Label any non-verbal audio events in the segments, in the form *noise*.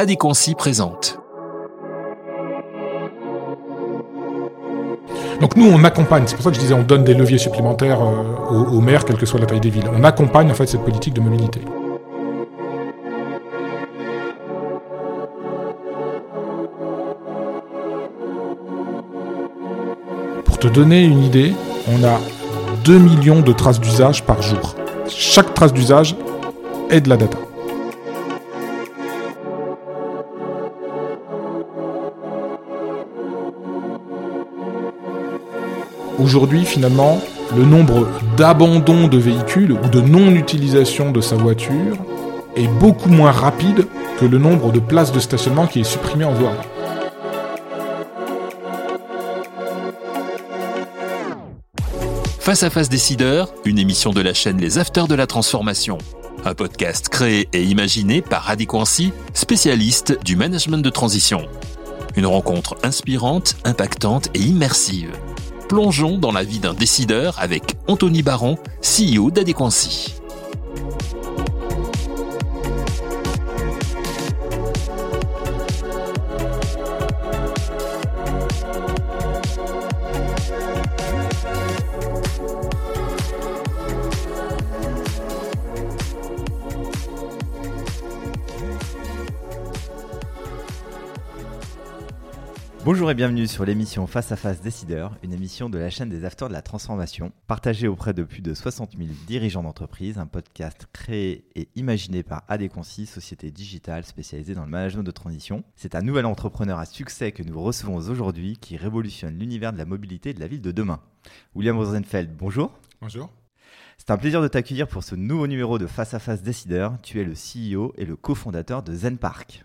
Adéquancy présente. Donc nous, on accompagne, c'est pour ça que je disais, on donne des leviers supplémentaires euh, aux, aux maires, quelle que soit la taille des villes. On accompagne en fait cette politique de mobilité. Pour te donner une idée, on a 2 millions de traces d'usage par jour. Chaque trace d'usage est de la data. Aujourd'hui, finalement, le nombre d'abandons de véhicules ou de non-utilisation de sa voiture est beaucoup moins rapide que le nombre de places de stationnement qui est supprimé en voie. Face à face décideur, une émission de la chaîne Les Afters de la Transformation. Un podcast créé et imaginé par Radiquancy, spécialiste du management de transition. Une rencontre inspirante, impactante et immersive. Plongeons dans la vie d'un décideur avec Anthony Baron, CEO d'Adéquancy. Bonjour et bienvenue sur l'émission Face à Face Décideur, une émission de la chaîne des Afters de la Transformation, partagée auprès de plus de 60 000 dirigeants d'entreprise, un podcast créé et imaginé par Adéconci, société digitale spécialisée dans le management de transition. C'est un nouvel entrepreneur à succès que nous recevons aujourd'hui qui révolutionne l'univers de la mobilité de la ville de demain. William Rosenfeld, bonjour. Bonjour. C'est un plaisir de t'accueillir pour ce nouveau numéro de Face à Face Décideur. Tu es le CEO et le cofondateur de Zen Park.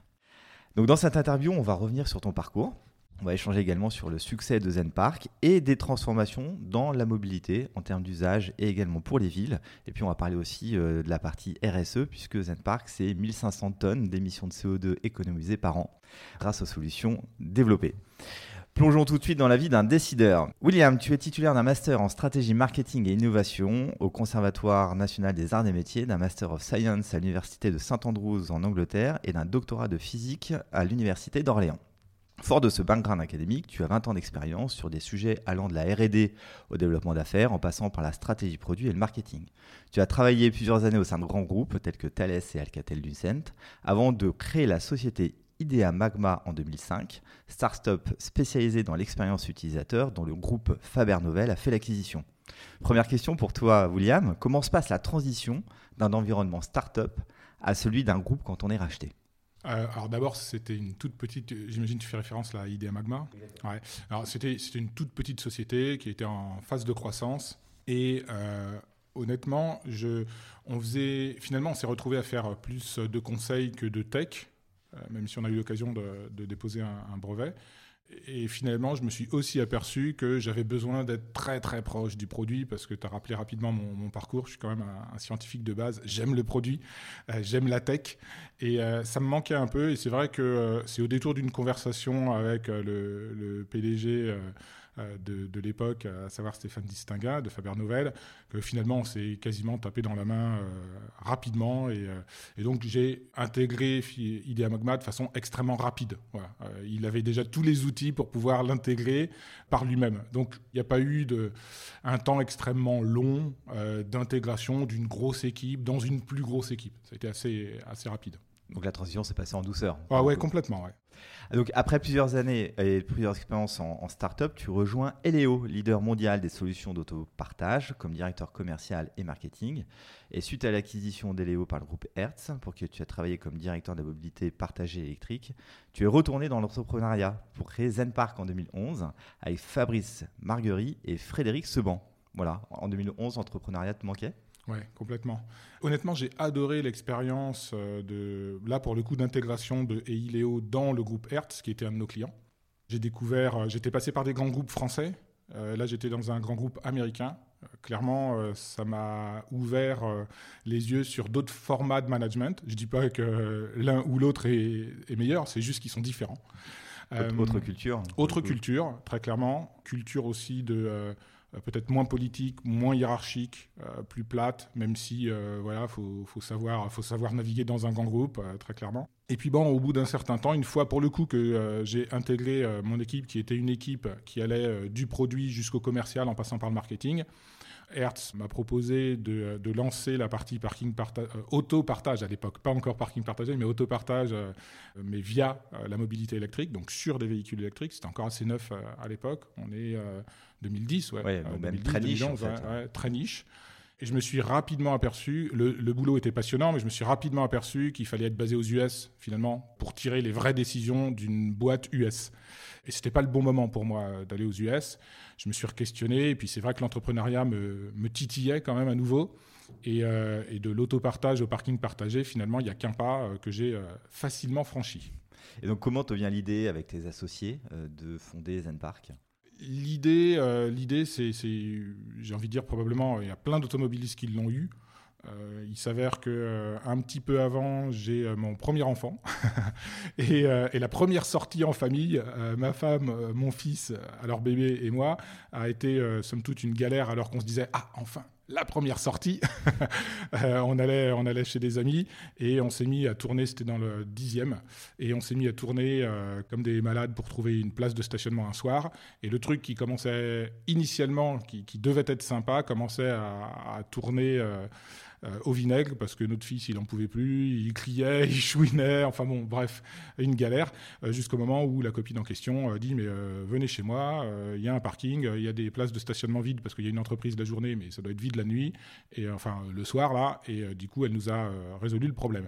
Donc dans cette interview, on va revenir sur ton parcours, on va échanger également sur le succès de Zen Park et des transformations dans la mobilité en termes d'usage et également pour les villes. Et puis on va parler aussi euh, de la partie RSE puisque Zen Park c'est 1500 tonnes d'émissions de CO2 économisées par an grâce aux solutions développées. Plongeons tout de suite dans la vie d'un décideur. William, tu es titulaire d'un master en stratégie marketing et innovation au Conservatoire national des arts et métiers, d'un master of science à l'université de St Andrews en Angleterre et d'un doctorat de physique à l'université d'Orléans. Fort de ce background académique, tu as 20 ans d'expérience sur des sujets allant de la RD au développement d'affaires en passant par la stratégie produit et le marketing. Tu as travaillé plusieurs années au sein de grands groupes tels que Thales et Alcatel-Lucent avant de créer la société Idea Magma en 2005, start-up spécialisée dans l'expérience utilisateur dont le groupe Faber Novel a fait l'acquisition. Première question pour toi, William. Comment se passe la transition d'un environnement start-up à celui d'un groupe quand on est racheté? Euh, alors d'abord, c'était une toute petite, j'imagine tu fais référence là, à Idea Magma. Ouais. Alors c'était une toute petite société qui était en phase de croissance et euh, honnêtement, je, on faisait, finalement, on s'est retrouvé à faire plus de conseils que de tech, euh, même si on a eu l'occasion de, de, déposer un, un brevet. Et finalement, je me suis aussi aperçu que j'avais besoin d'être très très proche du produit parce que tu as rappelé rapidement mon, parcours. Je suis quand même un, un scientifique de base. J'aime le produit, euh, j'aime la tech et euh, ça me manquait un peu. Et c'est vrai que euh, c'est au détour d'une conversation avec le, le, PDG de, de l'époque, à savoir Stéphane Distinga de Faber Novel, que finalement on s'est quasiment tapé dans la main euh, rapidement. Et, euh, et donc j'ai intégré Idea Magma de façon extrêmement rapide. Voilà. Euh, il avait déjà tous les outils pour pouvoir l'intégrer par lui-même. Donc il n'y a pas eu de, un temps extrêmement long d'intégration d'une grosse équipe dans une plus grosse équipe. Ça a été assez, assez rapide. Donc la transition s'est passée en douceur. Ah ouais, complètement, ouais. Donc après plusieurs années et plusieurs expériences en, start-up, tu rejoins Eleo, leader mondial des solutions d'autopartage, comme directeur commercial et marketing. Et suite à l'acquisition d'Eleo par le groupe Hertz, pour qui tu as travaillé comme directeur de la mobilité partagée électrique, tu es retourné dans l'entrepreneuriat pour créer Zen Park en 2011 avec Fabrice Marguerite et Frédéric Seban. Voilà, en 2011, l'entrepreneuriat te manquait? Oui, complètement. Honnêtement, j'ai adoré l'expérience de, là pour le coup, d'intégration de EILEO dans le groupe Hertz, qui était un de nos clients. J'ai découvert, j'étais passé par des grands groupes français. Euh, là, j'étais dans un grand groupe américain. Euh, clairement, euh, ça m'a ouvert les yeux sur d'autres formats de management. Je ne dis pas que l'un ou l'autre est, est, meilleur, c'est juste qu'ils sont différents. Autre, autre culture. Autre culture, très clairement. Culture aussi de peut-être moins politique, moins hiérarchique, plus plate, même si voilà, faut, savoir, faut savoir naviguer dans un grand groupe, très clairement. Et puis bon, au bout d'un certain temps, une fois pour le coup que j'ai intégré mon équipe, qui était une équipe qui allait du produit jusqu'au commercial en passant par le marketing, Hertz m'a proposé de, lancer la partie parking euh, auto-partage à l'époque, pas encore parking partagé, mais auto-partage, euh, mais via euh, la mobilité électrique, donc sur des véhicules électriques. C'était encore assez neuf à l'époque. On est 2010, ouais, même très niche, en fait. très niche. Et je me suis rapidement aperçu, le, le, boulot était passionnant, mais je me suis rapidement aperçu qu'il fallait être basé aux US, finalement, pour tirer les vraies décisions d'une boîte US. Et c'était pas le bon moment pour moi euh, d'aller aux US. Je me suis questionné et puis c'est vrai que l'entrepreneuriat me, me, titillait quand même à nouveau. Et, euh, et de l'autopartage au parking partagé, finalement, il n'y a qu'un pas euh, que j'ai facilement franchi. Et donc, comment te vient l'idée avec tes associés de fonder Zen Park? L'idée, l'idée, c'est, j'ai envie de dire probablement, il y a plein d'automobilistes qui l'ont eu. Euh, il s'avère que euh, un petit peu avant, j'ai euh, mon premier enfant *laughs* et, la première sortie en famille, ma femme, mon fils, alors bébé et moi, a été somme toute une galère alors qu'on se disait ah enfin la première sortie. *laughs* on, allait, on allait chez des amis et on s'est mis à tourner, c'était dans le dixième, et on s'est mis à tourner comme des malades pour trouver une place de stationnement un soir. Et le truc qui commençait initialement, qui, devait être sympa, commençait à, à tourner euh, au vinaigre parce que notre fils, il n'en pouvait plus, il criait, *laughs* il chouinait, enfin bon, bref, une galère, euh, jusqu'au moment où la copine en question euh, dit Mais venez chez moi, il y a un parking, il y a des places de stationnement vides parce qu'il y a une entreprise la journée, mais ça doit être vide la nuit, et enfin le soir là, et du coup, elle nous a résolu le problème.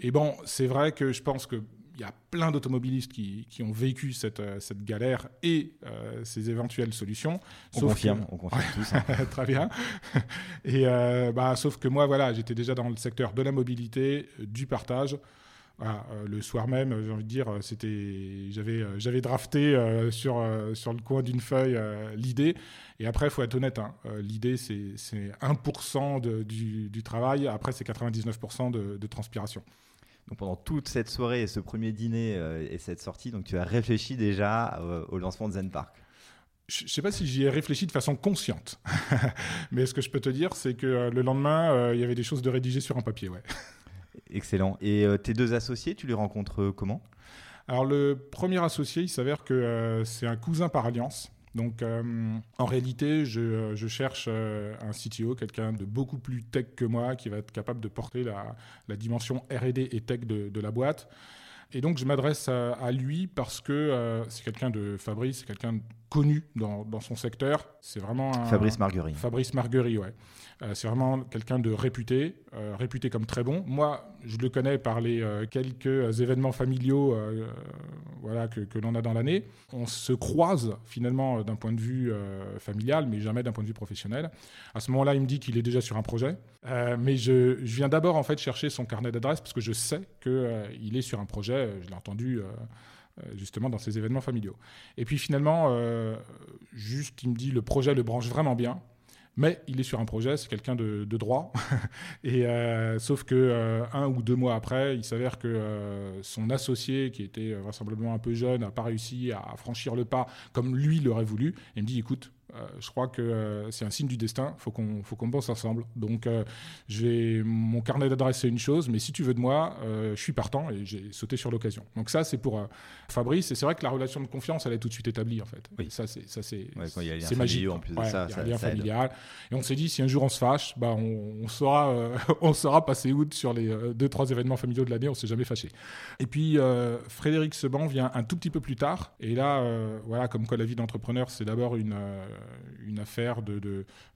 Et bon, c'est vrai que je pense que il y a plein d'automobilistes qui, qui, ont vécu cette, euh, cette galère et euh, ces éventuelles solutions. On confirme, on confirme tous. *laughs* Hein. Très bien. *laughs* Et euh, bah, sauf que moi, voilà, j'étais déjà dans le secteur de la mobilité, du partage. Voilà, le soir même, j'ai envie de dire, c'était, j'avais, j'avais drafté sur, sur le coin d'une feuille l'idée. Et après, il faut être honnête, hein, l'idée, c'est, c'est 1% de, du, du, travail. Après, c'est 99% de, de transpiration. Donc pendant toute cette soirée et ce premier dîner euh, et cette sortie, donc tu as réfléchi déjà euh, au lancement de Zen Park. Je ne sais pas si j'y ai réfléchi de façon consciente, *laughs* mais ce que je peux te dire, c'est que euh, le lendemain, il y avait des choses de rédiger sur un papier, ouais. *laughs* Excellent. Et tes deux associés, tu les rencontres comment? Alors le premier associé, il s'avère que c'est un cousin par alliance. Donc, euh, en réalité, je, euh, cherche euh, un CTO, quelqu'un de beaucoup plus tech que moi, qui va être capable de porter la, dimension RD et tech de, la boîte. Et donc, je m'adresse à, lui parce que c'est quelqu'un de Fabrice, c'est quelqu'un connu dans, son secteur. C'est vraiment un, Fabrice Marguerite. Fabrice Marguerite, ouais. Euh, c'est vraiment quelqu'un de réputé, euh, réputé comme très bon. Moi, je le connais par les euh, quelques événements familiaux voilà, que, que l'on a dans l'année. On se croise finalement d'un point de vue familial, mais jamais d'un point de vue professionnel. À ce moment-là, il me dit qu'il est déjà sur un projet. mais je, je, viens d'abord en fait chercher son carnet d'adresse parce que je sais qu'il est sur un projet. Je l'ai entendu justement dans ces événements familiaux. Et puis finalement, juste, il me dit le projet le branche vraiment bien. Mais il est sur un projet, c'est quelqu'un de, droit. *laughs* et euh, sauf que euh, un ou deux mois après, il s'avère que euh, son associé, qui était vraisemblablement un peu jeune, n'a pas réussi à franchir le pas comme lui l'aurait voulu. Et il me dit, écoute, euh, je crois que euh, c'est un signe du destin. Faut qu'on, faut qu'on bosse ensemble. Donc, euh, j'ai mon carnet d'adresse, c'est une chose, mais si tu veux de moi, je suis partant et j'ai sauté sur l'occasion. Donc ça, c'est pour Fabrice. Et c'est vrai que la relation de confiance, elle est tout de suite établie en fait. Oui. Ça, c'est, ça, c'est, c'est magique en plus de ça. Il y a un lien familial. Et on s'est dit, si un jour on se fâche, bah, on, on saura, *laughs* on saura passer août sur les deux, trois événements familiaux de l'année. On s'est jamais fâché. Et puis Frédéric Seban vient un tout petit peu plus tard. Et là, voilà, comme quoi la vie d'entrepreneur, c'est d'abord une une affaire de,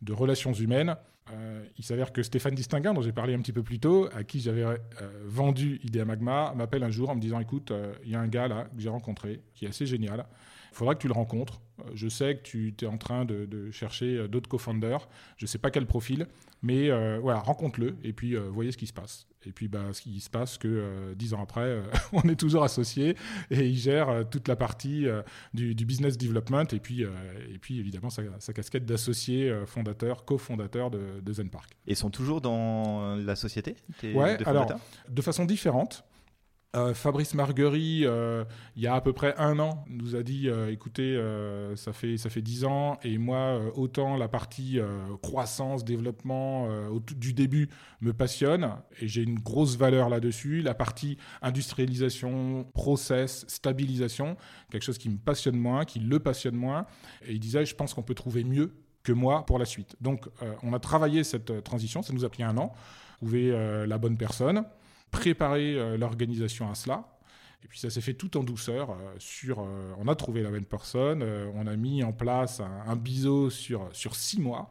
de, relations humaines. Euh, il s'avère que Stéphane Distinguin, dont j'ai parlé un petit peu plus tôt, à qui j'avais euh, vendu Idea Magma, m'appelle un jour en me disant Écoute, il y a un gars là que j'ai rencontré qui est assez génial. Il faudra que tu le rencontres. Je sais que tu es en train de, de chercher d'autres co-founders. Je ne sais pas quel profil, mais voilà, rencontre-le et puis voyez ce qui se passe. Et puis, bah, ce qui se passe que euh, dix ans après, euh, *laughs* on est toujours associé et il gère euh, toute la partie du, business development et puis, et puis évidemment sa, casquette d'associé fondateur, cofondateur de, de Zen Park. Et sont toujours dans la société Ouais, alors de façon différente. Euh, Fabrice Marguerite, euh, il y a à peu près un an, nous a dit euh, écoutez, ça fait ça fait dix ans et moi autant la partie croissance, développement du début me passionne et j'ai une grosse valeur là-dessus. La partie industrialisation, process, stabilisation, quelque chose qui me passionne moins, qui le passionne moins. Et il disait je pense qu'on peut trouver mieux que moi pour la suite. Donc on a travaillé cette transition, ça nous a pris un an, trouver la bonne personne préparer euh, l'organisation à cela. Et puis ça s'est fait tout en douceur. Euh, sur, euh, on a trouvé la bonne personne, on a mis en place un, un biseau sur, sur six mois.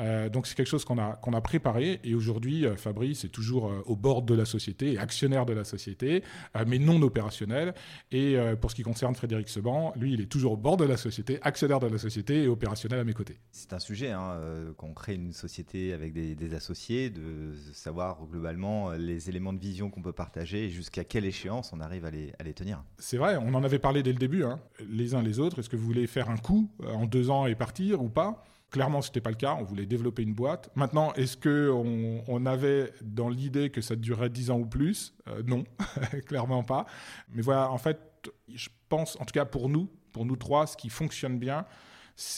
Euh, donc c'est quelque chose qu'on a, qu'on a préparé et aujourd'hui euh, Fabrice est toujours euh, au bord de la société, actionnaire de la société, mais non opérationnel. Et pour ce qui concerne Frédéric Seban, lui il est toujours au bord de la société, actionnaire de la société et opérationnel à mes côtés. C'est un sujet hein, qu'on crée une société avec des, associés, de savoir globalement les éléments de vision qu'on peut partager et jusqu'à quelle échéance on arrive à les, à les tenir. C'est vrai, on en avait parlé dès le début, hein. les uns les autres. Est-ce que vous voulez faire un coup en deux ans et partir ou pas? Clairement, ce n'était pas le cas. On voulait développer une boîte. Maintenant, est-ce qu'on on avait dans l'idée que ça durerait 10 ans ou plus? Euh, Non, *laughs* clairement pas. Mais voilà, en fait, je pense, en tout cas pour nous, pour nous trois, ce qui fonctionne bien,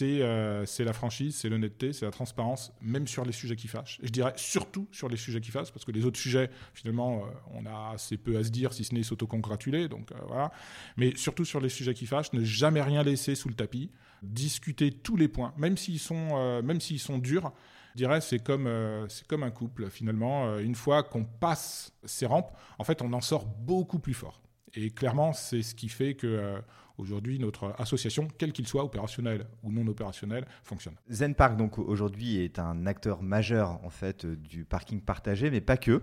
euh, c'est la franchise, c'est l'honnêteté, c'est la transparence, même sur les sujets qui fâchent. Et je dirais surtout sur les sujets qui fâchent, parce que les autres sujets, finalement, euh, on a assez peu à se dire, si ce n'est s'autocongratuler. Voilà. Mais surtout sur les sujets qui fâchent, ne jamais rien laisser sous le tapis, discuter tous les points, même s'ils sont, même s'ils sont durs. Je dirais c'est comme c'est comme un couple finalement. une fois qu'on passe ces rampes, en fait, on en sort beaucoup plus fort. Et clairement, c'est ce qui fait que aujourd'hui notre association, quel qu'il soit, opérationnel ou non opérationnel, fonctionne. Zen Park donc aujourd'hui est un acteur majeur en fait du parking partagé, mais pas que.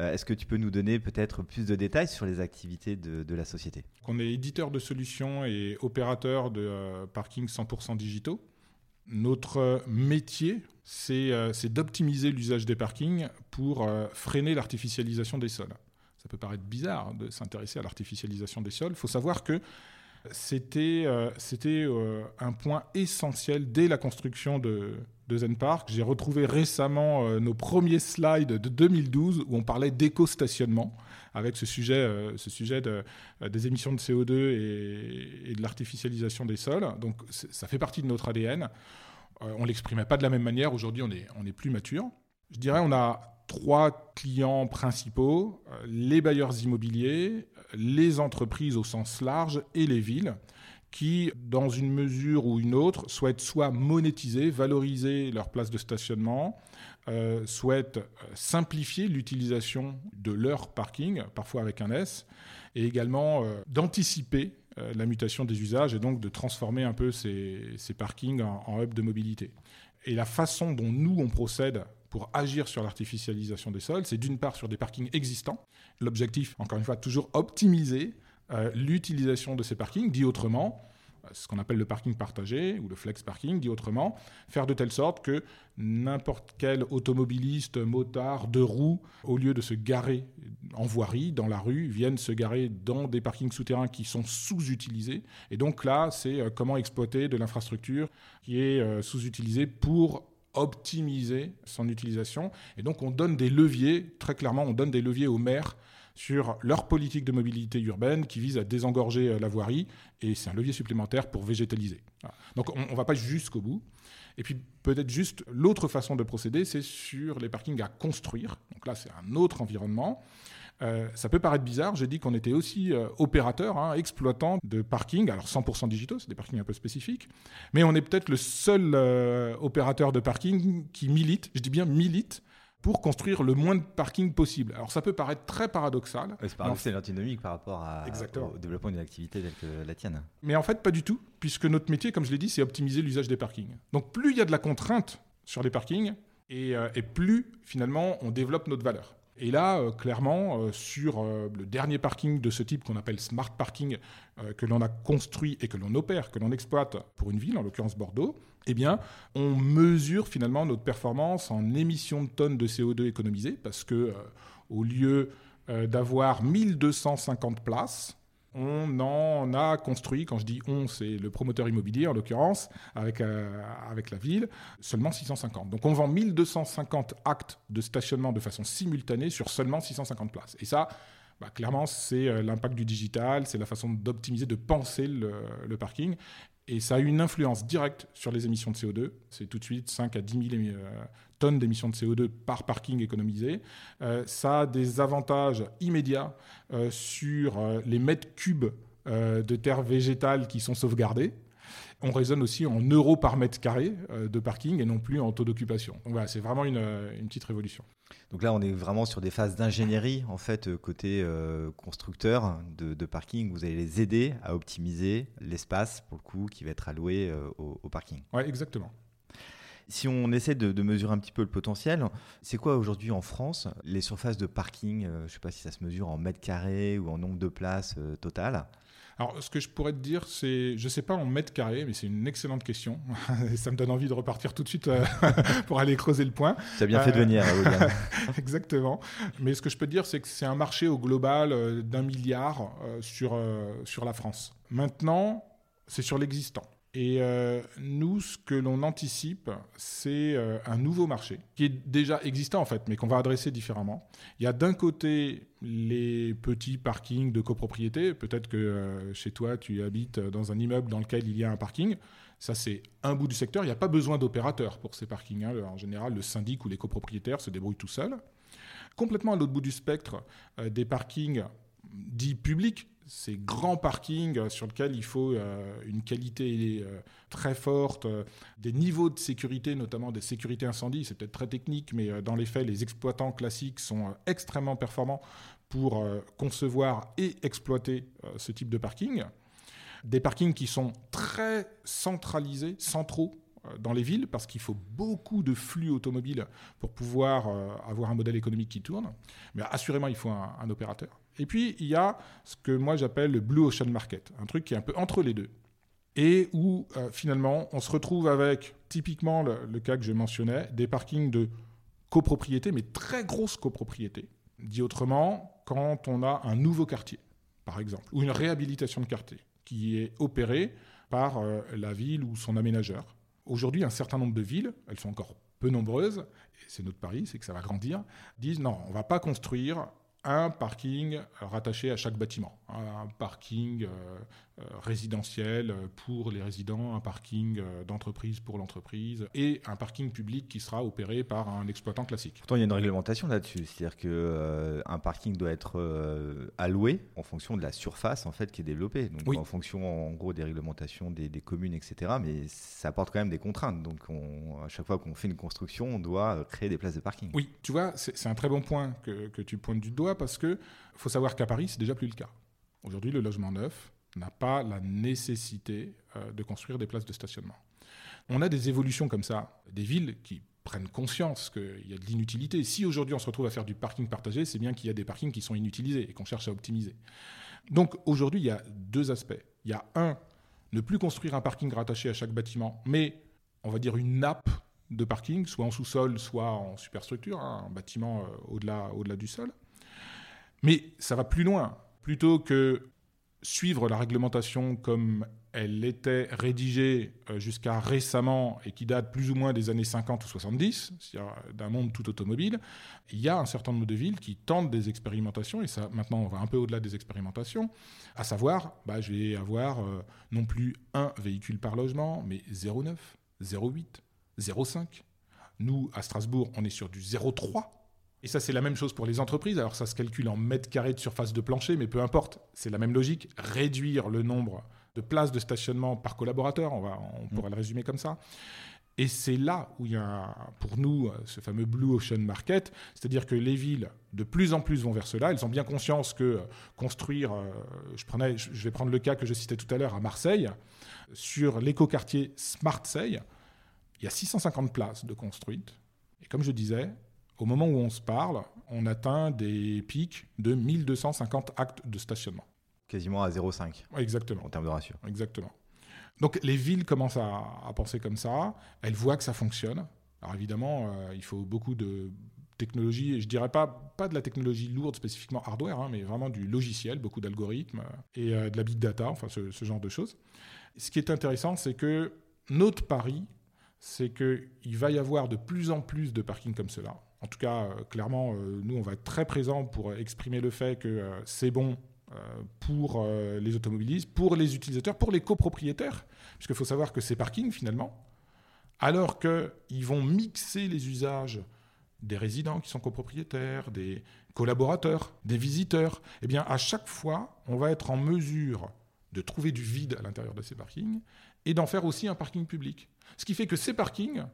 Euh, est-ce que tu peux nous donner peut-être plus de détails sur les activités de, la société? On est éditeur de solutions et opérateur de euh, parking 100% digitaux. Notre métier, euh, c'est d'optimiser l'usage des parkings pour freiner l'artificialisation des sols. Ça peut paraître bizarre de s'intéresser à l'artificialisation des sols. Il faut savoir que c'était euh, euh, un point essentiel dès la construction de, Zen Park. J'ai retrouvé récemment euh, nos premiers slides de 2012 où on parlait d'éco-stationnement avec ce sujet, ce sujet de, des émissions de CO2 et, et de l'artificialisation des sols. Donc ça fait partie de notre ADN. on l'exprimait pas de la même manière. Aujourd'hui, on est, on est plus mature. Je dirais on a trois clients principaux, les bailleurs immobiliers, les entreprises au sens large et les villes qui, dans une mesure ou une autre, souhaitent soit monétiser, valoriser leur place de stationnement, euh, souhaitent euh, simplifier l'utilisation de leur parking, parfois avec un S, et également euh, d'anticiper la mutation des usages et donc de transformer un peu ces, parkings en, en hub de mobilité. Et la façon dont nous, on procède pour agir sur l'artificialisation des sols, c'est d'une part sur des parkings existants. L'objectif, encore une fois, toujours optimiser euh, l'utilisation de ces parkings, dit autrement, euh, ce qu'on appelle le parking partagé ou le flex parking, dit autrement, faire de telle sorte que n'importe quel automobiliste, motard, de roues, au lieu de se garer en voirie, dans la rue, vienne se garer dans des parkings souterrains qui sont sous-utilisés. Et donc là, c'est euh, comment exploiter de l'infrastructure qui est sous-utilisée pour optimiser son utilisation. Et donc on donne des leviers, très clairement, on donne des leviers aux maires sur leur politique de mobilité urbaine qui vise à désengorger euh, la voirie, et c'est un levier supplémentaire pour végétaliser. Donc on ne va pas jusqu'au bout. Et puis peut-être juste l'autre façon de procéder, c'est sur les parkings à construire. Donc là, c'est un autre environnement. Euh, ça peut paraître bizarre, j'ai dit qu'on était aussi euh, opérateur, hein, exploitant de parking, alors 100% digitaux, c'est des parkings un peu spécifiques, mais on est peut-être le seul euh, opérateur de parking qui milite, je dis bien milite, pour construire le moins de parking possible. Alors ça peut paraître très paradoxal. c'est l'antinomique par rapport à, au développement d'une activité telle que la tienne. Mais en fait, pas du tout, puisque notre métier, comme je l'ai dit, c'est optimiser l'usage des parkings. Donc plus il y a de la contrainte sur les parkings, et, et plus finalement on développe notre valeur. Et là, euh, clairement, euh, sur euh, le dernier parking de ce type qu'on appelle smart parking, que l'on a construit et que l'on opère, que l'on exploite pour une ville, en l'occurrence Bordeaux, eh bien, on mesure finalement notre performance en émissions de tonnes de CO2 économisées, parce que au lieu d'avoir 1250 places, on en a construit, quand je dis on, c'est le promoteur immobilier en l'occurrence, avec, euh, la ville, seulement 650. Donc on vend 1250 actes de stationnement de façon simultanée sur seulement 650 places. Et ça, bah, Clairement, c'est l'impact du digital, c'est la façon d'optimiser, de penser le, parking. Et ça a une influence directe sur les émissions de CO2. C'est tout de suite 5 à 10 000 tonnes d'émissions de CO2 par parking économisé. Euh, ça a des avantages immédiats euh, sur euh, les mètres cubes de terre végétale qui sont sauvegardés. On raisonne aussi en euros par mètre carré de parking et non plus en taux d'occupation. Donc voilà, c'est vraiment une, petite révolution. Donc là, on est vraiment sur des phases d'ingénierie, en fait, côté constructeur de, parking. Vous allez les aider à optimiser l'espace, pour le coup, qui va être alloué au, au parking. Oui, exactement. Si on essaie de, mesurer un petit peu le potentiel, c'est quoi aujourd'hui en France les surfaces de parking euh, Je ne sais pas si ça se mesure en mètres carrés ou en nombre de places euh, total. Alors, ce que je pourrais te dire, c'est, je ne sais pas en mètres carrés, mais c'est une excellente question. *laughs* ça me donne envie de repartir tout de suite euh, *laughs* pour aller creuser le point. Tu as bien fait de venir, *laughs* Exactement. Mais ce que je peux te dire, c'est que c'est un marché au global d'un milliard sur, sur la France. Maintenant, c'est sur l'existant. Et euh, nous, ce que l'on anticipe, c'est euh, un nouveau marché qui est déjà existant en fait, mais qu'on va adresser différemment. Il y a d'un côté les petits parkings de copropriété. Peut-être que euh, chez toi, tu habites dans un immeuble dans lequel il y a un parking. Ça, c'est un bout du secteur. Il n'y a pas besoin d'opérateurs pour ces parkings. Hein. En général, le syndic ou les copropriétaires se débrouillent tout seuls. Complètement à l'autre bout du spectre, des parkings dits publics, ces grands parkings sur lesquels il faut euh, une qualité euh, très forte, euh, des niveaux de sécurité, notamment des sécurités incendie, c'est peut-être très technique, mais dans les faits, les exploitants classiques sont extrêmement performants pour concevoir et exploiter ce type de parking. Des parkings qui sont très centralisés, centraux dans les villes, parce qu'il faut beaucoup de flux automobiles pour pouvoir avoir un modèle économique qui tourne. Mais assurément, il faut un opérateur. Et puis, il y a ce que moi j'appelle le Blue Ocean Market, un truc qui est un peu entre les deux. Et où euh, finalement, on se retrouve avec, typiquement le, cas que je mentionnais, des parkings de copropriété, mais très grosses copropriétés. Dit autrement, quand on a un nouveau quartier, par exemple, ou une réhabilitation de quartier qui est opérée par euh, la ville ou son aménageur. Aujourd'hui, un certain nombre de villes, elles sont encore peu nombreuses, et c'est notre pari, c'est que ça va grandir, disent non, on ne va pas construire un parking rattaché à chaque bâtiment. Un parking euh, résidentiel pour les résidents, un parking euh, d'entreprise pour l'entreprise et un parking public qui sera opéré par un exploitant classique. Pourtant, il y a une réglementation là-dessus, c'est-à-dire que un parking doit être alloué en fonction de la surface en fait qui est développée, donc en fonction en gros des réglementations des, communes, etc. Mais ça apporte quand même des contraintes. Donc, à chaque fois qu'on fait une construction, on doit créer des places de parking. Oui, tu vois, c'est un très bon point que, que tu pointes du doigt parce que faut savoir qu'à Paris, c'est déjà plus le cas. Aujourd'hui, le logement neuf n'a pas la nécessité euh, de construire des places de stationnement. On a des évolutions comme ça, des villes qui prennent conscience qu'il y a de l'inutilité. Si aujourd'hui on se retrouve à faire du parking partagé, c'est bien qu'il y a des parkings qui sont inutilisés et qu'on cherche à optimiser. Donc aujourd'hui, il y a deux aspects. Il y a un, ne plus construire un parking rattaché à chaque bâtiment, mais on va dire une nappe de parking, soit en sous-sol, soit en superstructure, hein, un bâtiment euh, au-delà, au-delà du sol. Mais ça va plus loin. Plutôt que suivre la réglementation comme elle était rédigée euh, jusqu'à récemment et qui date plus ou moins des années 50 ou 70, c'est-à-dire d'un monde tout automobile, il y a un certain nombre de villes qui tentent des expérimentations, et ça maintenant on va un peu au-delà des expérimentations, à savoir, bah, je vais avoir euh, non plus un véhicule par logement, mais 0,9, 0,8, 0,5. Nous, à Strasbourg, on est sur du 0,3 et ça, c'est la même chose pour les entreprises. Alors, ça se calcule en mètres carrés de surface de plancher, mais peu importe. C'est la même logique. Réduire le nombre de places de stationnement par collaborateur, on, va, pourrait le résumer comme ça. Et c'est là où il y a, pour nous, ce fameux Blue Ocean Market, c'est-à-dire que les villes, de plus en plus, vont vers cela. Elles ont bien conscience que construire, euh, je, prenais, je vais prendre le cas que je citais tout à l'heure à Marseille, sur l'écoquartier Smartseille, il y a 650 places de construites. Et comme je disais, au moment où on se parle, on atteint des pics de 1250 actes de stationnement. Quasiment à 0,5. Exactement. En termes de ratio. Exactement. Donc les villes commencent à, penser comme ça, elles voient que ça fonctionne. Alors évidemment, euh, il faut beaucoup de technologie, je dirais pas, pas de la technologie lourde spécifiquement hardware, hein, mais vraiment du logiciel, beaucoup d'algorithmes euh, et euh, de la big data, enfin ce, ce, genre de choses. Ce qui est intéressant, c'est que notre pari, c'est qu'il va y avoir de plus en plus de parkings comme cela. En tout cas, clairement, nous, on va être très présents pour exprimer le fait que c'est bon pour les automobilistes, pour les utilisateurs, pour les copropriétaires, puisqu'il faut savoir que ces parkings, finalement, alors qu'ils vont mixer les usages des résidents qui sont copropriétaires, des collaborateurs, des visiteurs, eh bien, à chaque fois, on va être en mesure de trouver du vide à l'intérieur de ces parkings et d'en faire aussi un parking public. Ce qui fait que ces parkings,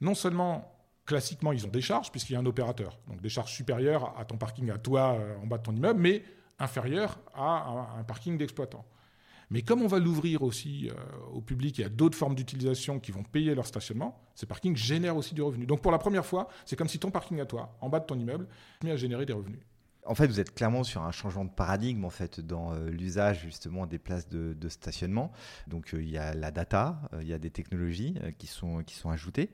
non seulement classiquement, ils ont des charges, puisqu'il y a un opérateur, donc des charges supérieures à ton parking à toi euh, en bas de ton immeuble, mais inférieures à un parking d'exploitant. Mais comme on va l'ouvrir aussi euh, au public et à d'autres formes d'utilisation qui vont payer leur stationnement, ces parkings génèrent aussi du revenu. Donc pour la première fois, c'est comme si ton parking à toi, en bas de ton immeuble, met à générer des revenus. En fait, vous êtes clairement sur un changement de paradigme en fait dans euh, l'usage justement des places de, stationnement. Donc euh, il y a la data, il y a des technologies qui sont qui sont ajoutées.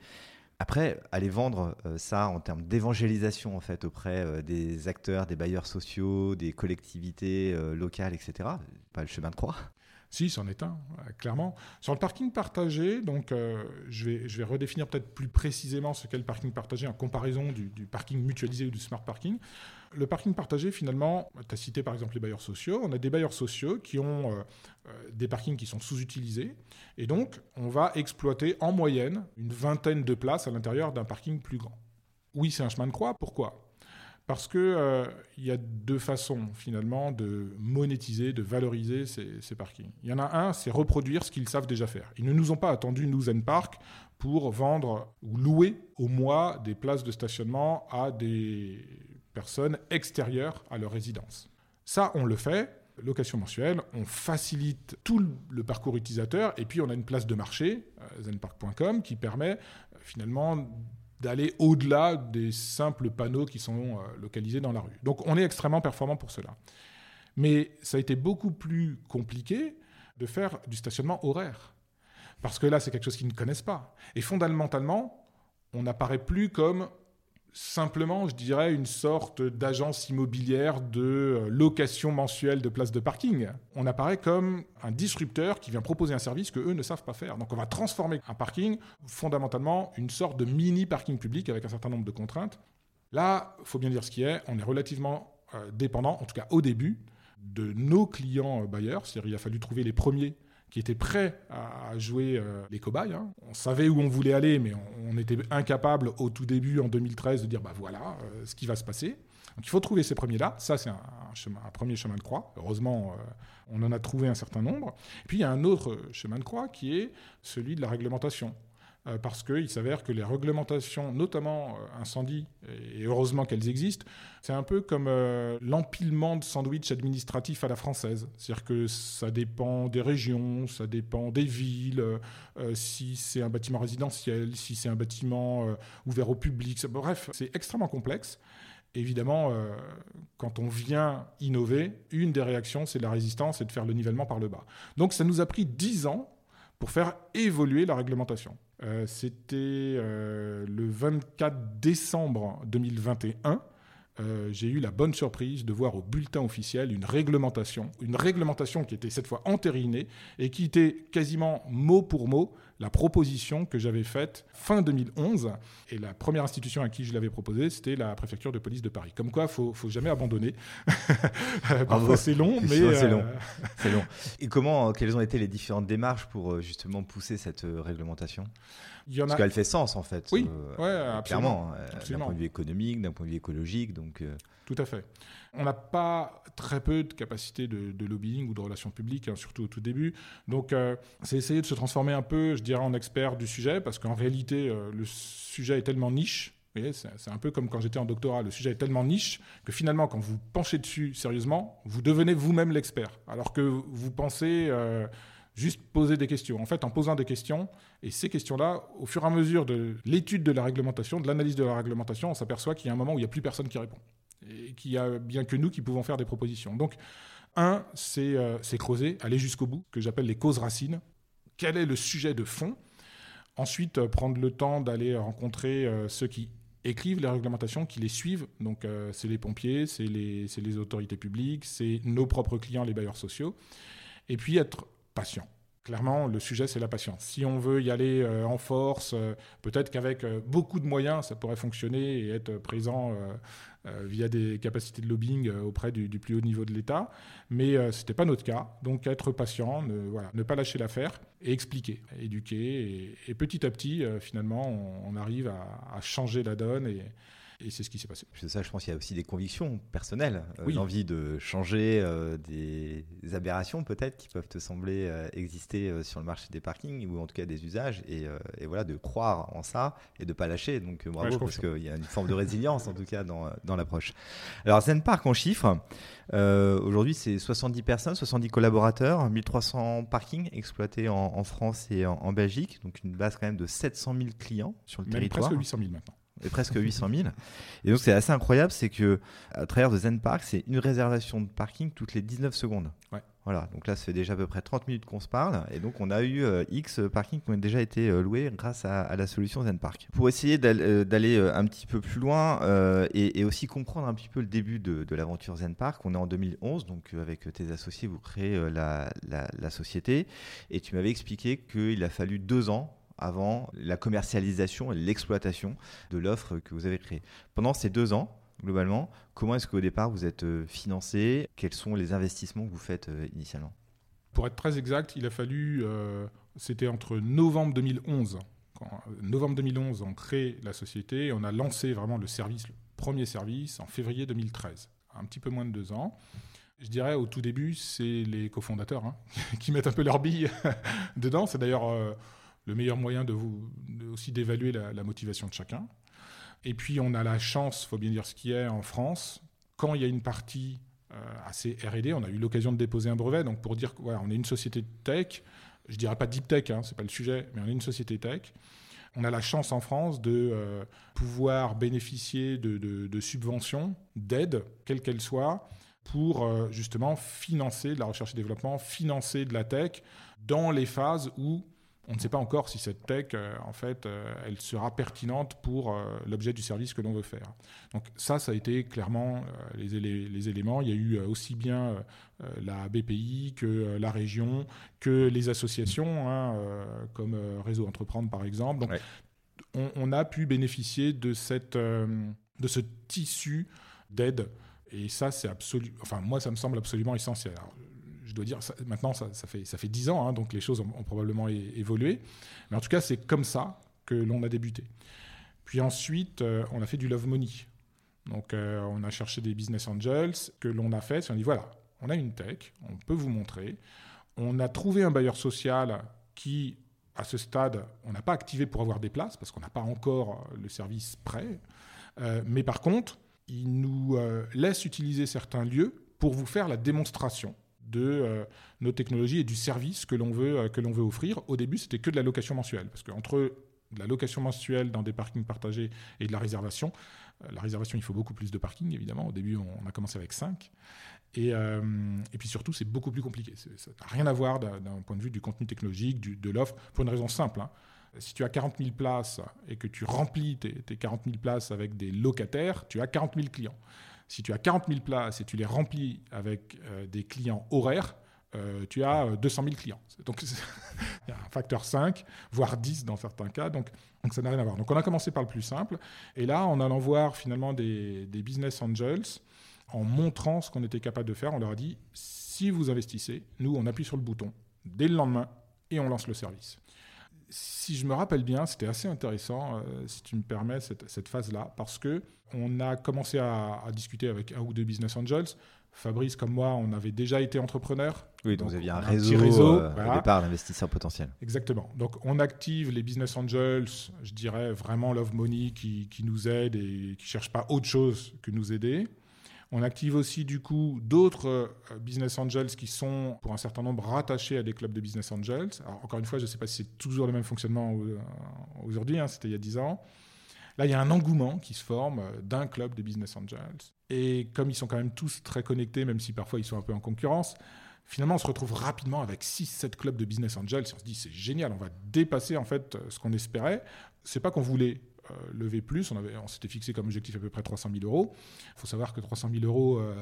Après, aller vendre ça en termes d'évangélisation en fait auprès des acteurs, des bailleurs sociaux, des collectivités locales, etc. Pas le chemin de croix. Si, c'en est un, euh, clairement. Sur le parking partagé, donc, euh, je, vais, je vais redéfinir peut-être plus précisément ce qu'est le parking partagé en comparaison du, parking mutualisé ou du smart parking. Le parking partagé, finalement, tu as cité par exemple les bailleurs sociaux. On a des bailleurs sociaux qui ont euh, des parkings qui sont sous-utilisés. Et donc, on va exploiter en moyenne une vingtaine de places à l'intérieur d'un parking plus grand. Oui, c'est un chemin de croix. Pourquoi? Parce qu'il euh, y a deux façons finalement de monétiser, de valoriser ces, parkings. Il y en a un, c'est reproduire ce qu'ils savent déjà faire. Ils ne nous ont pas attendu, nous, Zenpark, pour vendre ou louer au mois des places de stationnement à des personnes extérieures à leur résidence. Ça, on le fait, location mensuelle, on facilite tout le parcours utilisateur et puis on a une place de marché, euh, zenpark.com, qui permet euh, finalement d'aller au-delà des simples panneaux qui sont euh, localisés dans la rue. Donc on est extrêmement performant pour cela. Mais ça a été beaucoup plus compliqué de faire du stationnement horaire. Parce que là, c'est quelque chose qu'ils ne connaissent pas. Et fondamentalement, on n'apparaît plus comme simplement, je dirais, une sorte d'agence immobilière de euh, location mensuelle de places de parking. On apparaît comme un disrupteur qui vient proposer un service que eux ne savent pas faire. Donc on va transformer un parking fondamentalement une sorte de mini parking public avec un certain nombre de contraintes. Là, il faut bien dire ce qui est, on est relativement euh, dépendant, en tout cas au début, de nos clients euh, bailleurs. C'est-à-dire il a fallu trouver les premiers qui étaient prêts à jouer euh, les cobayes. Hein. On savait où on voulait aller, mais on, était incapable au tout début, en 2013, de dire bah voilà euh, ce qui va se passer. Donc il faut trouver ces premiers-là. Ça, c'est un, premier chemin de croix. Heureusement, euh, on en a trouvé un certain nombre. puis il y a un autre chemin de croix qui est celui de la réglementation. Euh, parce qu'il s'avère que les réglementations, notamment euh, incendie, et heureusement qu'elles existent, c'est un peu comme euh, l'empilement de sandwich administratifs à la française. C'est-à-dire que ça dépend des régions, ça dépend des villes, si c'est un bâtiment résidentiel, si c'est un bâtiment ouvert au public. Bref, c'est extrêmement complexe. Évidemment, quand on vient innover, une des réactions, c'est la résistance et de faire le nivellement par le bas. Donc ça nous a pris dix ans pour faire évoluer la réglementation. Euh, c'était euh, le 24 décembre 2021. Euh, j'ai eu la bonne surprise de voir au bulletin officiel une réglementation, une réglementation qui était cette fois entérinée et qui était quasiment mot pour mot la proposition que j'avais faite fin 2011. Et la première institution à qui je l'avais proposée, c'était la préfecture de police de Paris. Comme quoi, faut, faut jamais abandonner. *laughs* Parfois c'est long, mais c'est long. *laughs* C'est long. Et comment, quelles ont été les différentes démarches pour justement pousser cette réglementation? Parce qu'elle fait sens en fait. Oui, euh, clairement, euh, d'un point de vue économique, d'un point de vue écologique. Donc, euh. Tout à fait. On n'a pas très peu de capacité de, lobbying ou de relations publiques, hein, surtout au tout début. Donc, c'est essayer de se transformer un peu, je dirais, en expert du sujet, parce qu'en réalité, le sujet est tellement niche. C'est un peu comme quand j'étais en doctorat, le sujet est tellement niche que finalement, quand vous penchez dessus sérieusement, vous devenez vous-même l'expert. Alors que vous pensez juste poser des questions. En fait, en posant des questions, et ces questions-là, au fur et à mesure de l'étude de la réglementation, de l'analyse de la réglementation, on s'aperçoit qu'il y a un moment où il n'y a plus personne qui répond. Et qu'il y a bien que nous qui pouvons faire des propositions. Donc, un, c'est euh, creuser, aller jusqu'au bout, que j'appelle les causes racines. Quel est le sujet de fond? Ensuite, euh, prendre le temps d'aller rencontrer euh, ceux qui écrivent les réglementations, qui les suivent. Donc, c'est les pompiers, c'est les, les autorités publiques, c'est nos propres clients, les bailleurs sociaux. Et puis, être patient. Clairement, le sujet, c'est la patience. Si on veut y aller euh, en force, euh, peut-être qu'avec euh, beaucoup de moyens, ça pourrait fonctionner et être présent via des capacités de lobbying auprès du, plus haut niveau de l'État. Mais ce n'était pas notre cas. Donc, être patient, ne, pas lâcher l'affaire et expliquer, éduquer. Et, petit à petit, finalement, on, arrive à, à, changer la donne et, et c'est ce qui s'est passé. C'est ça, je pense qu'il y a aussi des convictions personnelles, euh, l'envie de changer euh, des aberrations peut-être qui peuvent te sembler euh, exister sur le marché des parkings ou en tout cas des usages et, voilà de croire en ça et de pas lâcher. Donc bravo parce qu'il y a une forme de résilience en tout cas dans, dans l'approche. Alors Zen Park en chiffres, aujourd'hui c'est 70 personnes, 70 collaborateurs, 1300 parkings exploités en, France et en, Belgique, donc une base quand même de 700 000 clients sur le territoire. Presque 800 000 maintenant et presque 800 000. Et donc, c'est assez incroyable, c'est que à travers de Zen Park, c'est une réservation de parking toutes les 19 secondes. Ouais. Voilà, donc là, ça fait déjà à peu près 30 minutes qu'on se parle. Et donc, on a eu euh, X parkings qui ont déjà été euh, loués grâce à, la solution Zen Park. Pour essayer d'aller euh, un petit peu plus loin et, aussi comprendre un petit peu le début de, l'aventure Zen Park, on est en 2011, donc avec tes associés, vous créez la, la société. Et tu m'avais expliqué qu'il a fallu deux ans avant la commercialisation et l'exploitation de l'offre que vous avez créée. Pendant ces deux ans, globalement, comment est-ce qu'au départ vous êtes euh, financé? Quels sont les investissements que vous faites euh, initialement? Pour être très exact, il a fallu, euh, c'était entre novembre 2011, novembre 2011, on crée la société, on a lancé vraiment le service, le premier service, en février 2013, un petit peu moins de deux ans. Je dirais au tout début, c'est les cofondateurs hein, *laughs* qui mettent un peu leur bille *laughs* dedans. C'est d'ailleurs le meilleur moyen de aussi d'évaluer la, motivation de chacun. Et puis on a la chance, faut bien dire ce qui est en France, quand il y a une partie euh, assez R&D, on a eu l'occasion de déposer un brevet, donc pour dire qu'on est une société de tech, je dirais pas deep tech, hein, c'est pas le sujet, mais on est une société tech. On a la chance en France de euh, pouvoir bénéficier de, subventions, d'aides, quelles qu'elles soient, pour euh, justement financer de la recherche et développement, financer de la tech dans les phases où on ne sait pas encore si cette tech, euh, en fait, euh, elle sera pertinente pour euh, l'objet du service que l'on veut faire. Donc ça, ça a été clairement les, éléments. Il y a eu aussi bien la BPI que la région, que les associations, hein, comme Réseau Entreprendre par exemple. Donc on, a pu bénéficier de, cette, de ce tissu d'aide. Et ça, c'est absolument. Enfin, moi, ça me semble absolument essentiel je dois dire, maintenant, ça, fait, ça fait 10 ans, hein, donc les choses ont, probablement évolué. Mais en tout cas, c'est comme ça que l'on a débuté. Puis ensuite, euh, on a fait du love money. Donc, euh, on a cherché des business angels que l'on a fait. On dit voilà, on a une tech, on peut vous montrer. On a trouvé un bailleur social qui, à ce stade, on n'a pas activé pour avoir des places parce qu'on n'a pas encore le service prêt. Euh, mais par contre, il nous laisse utiliser certains lieux pour vous faire la démonstration de euh, nos technologies et du service que l'on veut, euh, veut offrir. Au début, c'était que de la location mensuelle, parce qu'entre de la location mensuelle dans des parkings partagés et de la réservation, euh, la réservation, il faut beaucoup plus de parkings, évidemment. Au début, on a commencé avec 5. Et, et puis surtout, c'est beaucoup plus compliqué. Ça n'a rien à voir d'un point de vue du contenu technologique, de l'offre, pour une raison simple. Hein. Si tu as 40 000 places et que tu remplis tes, tes 40 000 places avec des locataires, tu as 40 000 clients. Si tu as 40 000 places et tu les remplis avec euh, des clients horaires, euh, tu as 200 euh, 000 clients. Donc, *laughs* il y a un facteur 5, voire 10 dans certains cas. Donc, ça n'a rien à voir. Donc, on a commencé par le plus simple. Et là, en allant voir finalement des, des business angels, en montrant ce qu'on était capable de faire, on leur a dit si vous investissez, nous, on appuie sur le bouton dès le lendemain et on lance le service si je me rappelle bien, c'était assez intéressant, euh, si tu me permets, cette, phase-là, parce que on a commencé à, discuter avec un ou deux business angels. Fabrice, comme moi, on avait déjà été entrepreneur. Oui, donc, vous aviez un réseau, réseau euh, au départ d'investisseurs potentiels. Exactement. Donc on active les business angels, je dirais vraiment Love Money, qui, qui nous aident et qui ne cherchent pas autre chose que nous aider. On active aussi du coup d'autres euh, business angels qui sont pour un certain nombre rattachés à des clubs de business angels. encore une fois, je ne sais pas si c'est toujours le même fonctionnement euh, aujourd'hui, hein, c'était il y a 10 ans. Là, il y a un engouement qui se forme euh, d'un club de business angels. Et comme ils sont quand même tous très connectés, même si parfois ils sont un peu en concurrence, finalement, on se retrouve rapidement avec 6-7 clubs de business angels. on se dit, c'est génial, on va dépasser en fait ce qu'on espérait. C'est pas qu'on voulait lever plus. On, avait, on s'était fixé comme objectif à peu près 300 000 euros. Il faut savoir que 300 000 euros euh,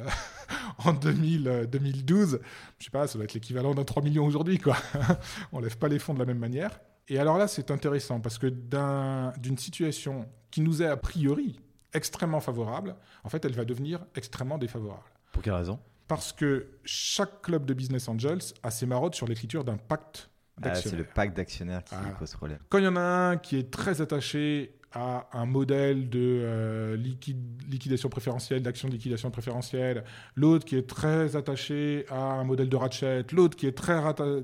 *laughs* en 2000, 2012, je sais pas, ça doit être l'équivalent d'un 3 millions aujourd'hui. Quoi. *laughs* on lève pas les fonds de la même manière. Et alors là, c'est intéressant parce que d'une situation qui nous est a priori extrêmement favorable, en fait, elle va devenir extrêmement défavorable. Pour quelle raison? Parce que chaque club de Business Angels a ses marottes sur l'écriture d'un pacte ah, c'est le pacte d'actionnaires qui pose problème. Quand il y en a un qui est très attaché à un modèle de euh, liquidation préférentielle, d'action de liquidation préférentielle, l'autre qui est très attaché à un modèle de ratchet, l'autre qui est très,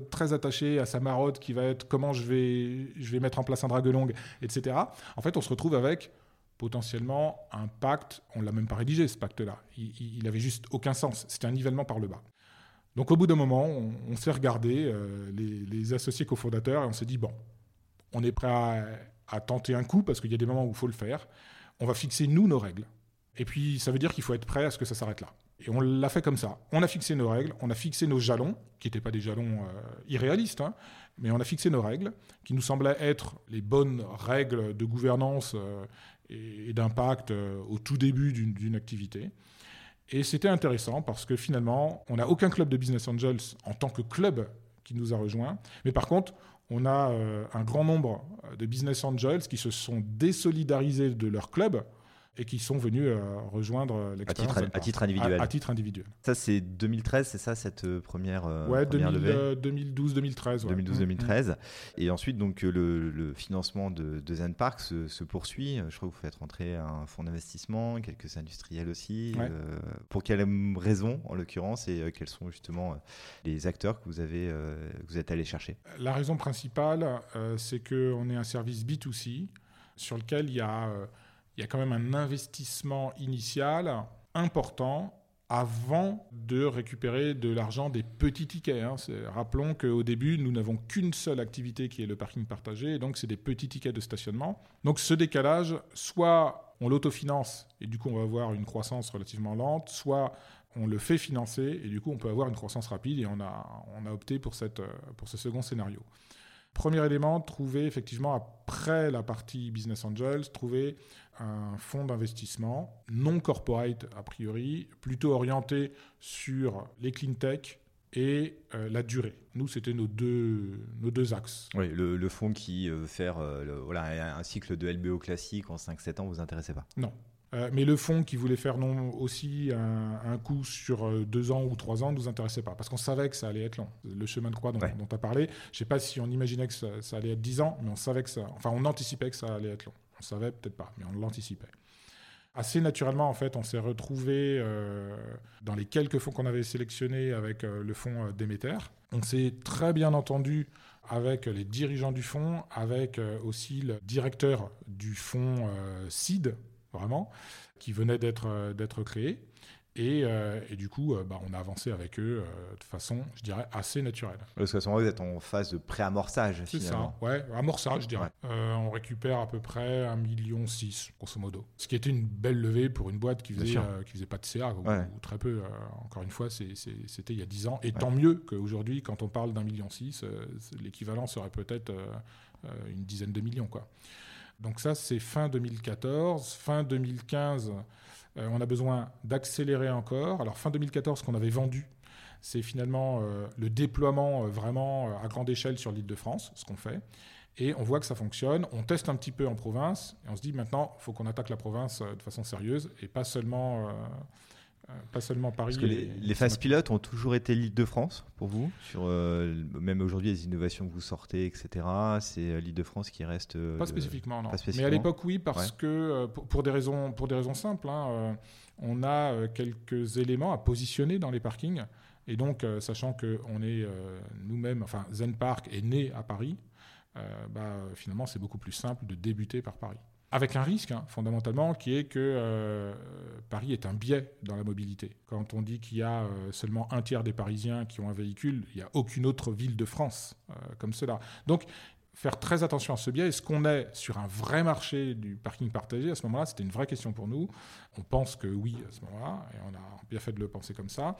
très attaché à sa marotte qui va être comment je vais, je vais mettre en place un drague etc. En fait, on se retrouve avec potentiellement un pacte, on ne l'a même pas rédigé ce pacte-là, il, n'avait juste aucun sens, c'était un nivellement par le bas. Donc au bout d'un moment, on, s'est regardé, euh, les, les, associés cofondateurs, et on s'est dit, bon, on est prêt à, à tenter un coup, parce qu'il y a des moments où il faut le faire. On va fixer, nous, nos règles. Et puis, ça veut dire qu'il faut être prêt à ce que ça s'arrête là. Et on l'a fait comme ça. On a fixé nos règles, on a fixé nos jalons, qui n'étaient pas des jalons euh, irréalistes, hein, mais on a fixé nos règles, qui nous semblaient être les bonnes règles de gouvernance euh, et, d'impact euh, au tout début d'une activité. Et c'était intéressant parce que finalement, on n'a aucun club de Business Angels en tant que club qui nous a rejoints. Mais par contre, on a euh, un grand nombre de business angels qui se sont désolidarisés de leur club et qui sont venus euh, rejoindre l'expérience à, titre, individuel. À, titre individuel. Ça, c'est 2013, c'est ça, cette euh, première, euh, ouais, 2012-2013. 2012-2013. Et ensuite, donc, le, financement de, de Zen Park se, poursuit. Je crois que vous faites rentrer un fonds d'investissement, quelques industriels aussi. pour quelles raisons, en l'occurrence, et quels sont justement les acteurs que vous, avez, vous êtes allé chercher? La raison principale, c'est qu'on est un service B2C sur lequel il y a il y a quand même un investissement initial important avant de récupérer de l'argent des petits tickets. Hein. Rappelons qu'au début, nous n'avons qu'une seule activité qui est le parking partagé, et donc c'est des petits tickets de stationnement. Donc ce décalage, soit on l'autofinance, et du coup on va avoir une croissance relativement lente, soit on le fait financer, et du coup on peut avoir une croissance rapide, et on a, opté pour ce second scénario. Premier élément, trouver effectivement après la partie Business Angels, trouver un fonds d'investissement non corporate a priori, plutôt orienté sur les clean tech et euh, la durée. Nous, c'était nos deux, nos deux axes. Oui, le, fonds qui veut faire euh, voilà, un cycle de LBO classique en 5-7 ans, vous intéressait pas? Non. Euh, mais le fonds qui voulait faire non aussi un, coup sur deux ans ou trois ans ne nous intéressait pas, parce qu'on savait que ça allait être long. Le chemin de croix dont tu as parlé, je ne sais pas si on imaginait que ça, ça, allait être dix ans, mais on savait que ça, enfin on anticipait que ça allait être long. On savait peut-être pas, mais on l'anticipait. Assez naturellement, en fait, on s'est retrouvé euh, dans les quelques fonds qu'on avait sélectionnés avec euh, le fonds euh, Déméter. On s'est très bien entendu avec les dirigeants du fonds, avec aussi le directeur du fonds CID, vraiment, qui venait d'être créé. Euh, et, du coup, euh, bah, on a avancé avec eux euh, de façon, je dirais, assez naturelle. Parce qu'à ce moment, vous êtes en phase de pré-amorçage, C'est ça, ouais, amorçage, je dirais. on récupère à peu près 1,6 million, grosso modo. Ce qui était une belle levée pour une boîte qui faisait, qui faisait pas de CA, ou, très peu. encore une fois, c'était il y a 10 ans. Et tant mieux qu'aujourd'hui, quand on parle d'un million 6, l'équivalent serait peut-être une dizaine de millions. Quoi. Donc ça, c'est fin 2014. Fin 2015 euh, on a besoin d'accélérer encore. Alors fin 2014, ce qu'on avait vendu, c'est finalement euh, le déploiement euh, vraiment à grande échelle sur l'île de France, ce qu'on fait. Et on voit que ça fonctionne. On teste un petit peu en province et on se dit maintenant, il faut qu'on attaque la province de façon sérieuse et pas seulement pas seulement Paris. Parce que les, phases pilotes ont toujours été l'île de France pour vous sur, euh, Même aujourd'hui, les innovations que vous sortez, etc., c'est euh, l'île de France qui reste. pas spécifiquement, non. Mais à l'époque, oui, parce que pour, des raisons, pour des raisons simples, hein, on a quelques éléments à positionner dans les parkings. Et donc, sachant qu'on est nous-mêmes, enfin, Zen Park est né à Paris, bah, finalement, c'est beaucoup plus simple de débuter par Paris. Avec un risque, hein, fondamentalement, qui est que euh, Paris est un biais dans la mobilité. Quand on dit qu'il y a euh, seulement un tiers des Parisiens qui ont un véhicule, il n'y a aucune autre ville de France euh, comme cela. Donc, faire très attention à ce biais. Est-ce qu'on est sur un vrai marché du parking partagé À ce moment-là, c'était une vraie question pour nous. On pense que oui à ce moment-là, et on a bien fait de le penser comme ça.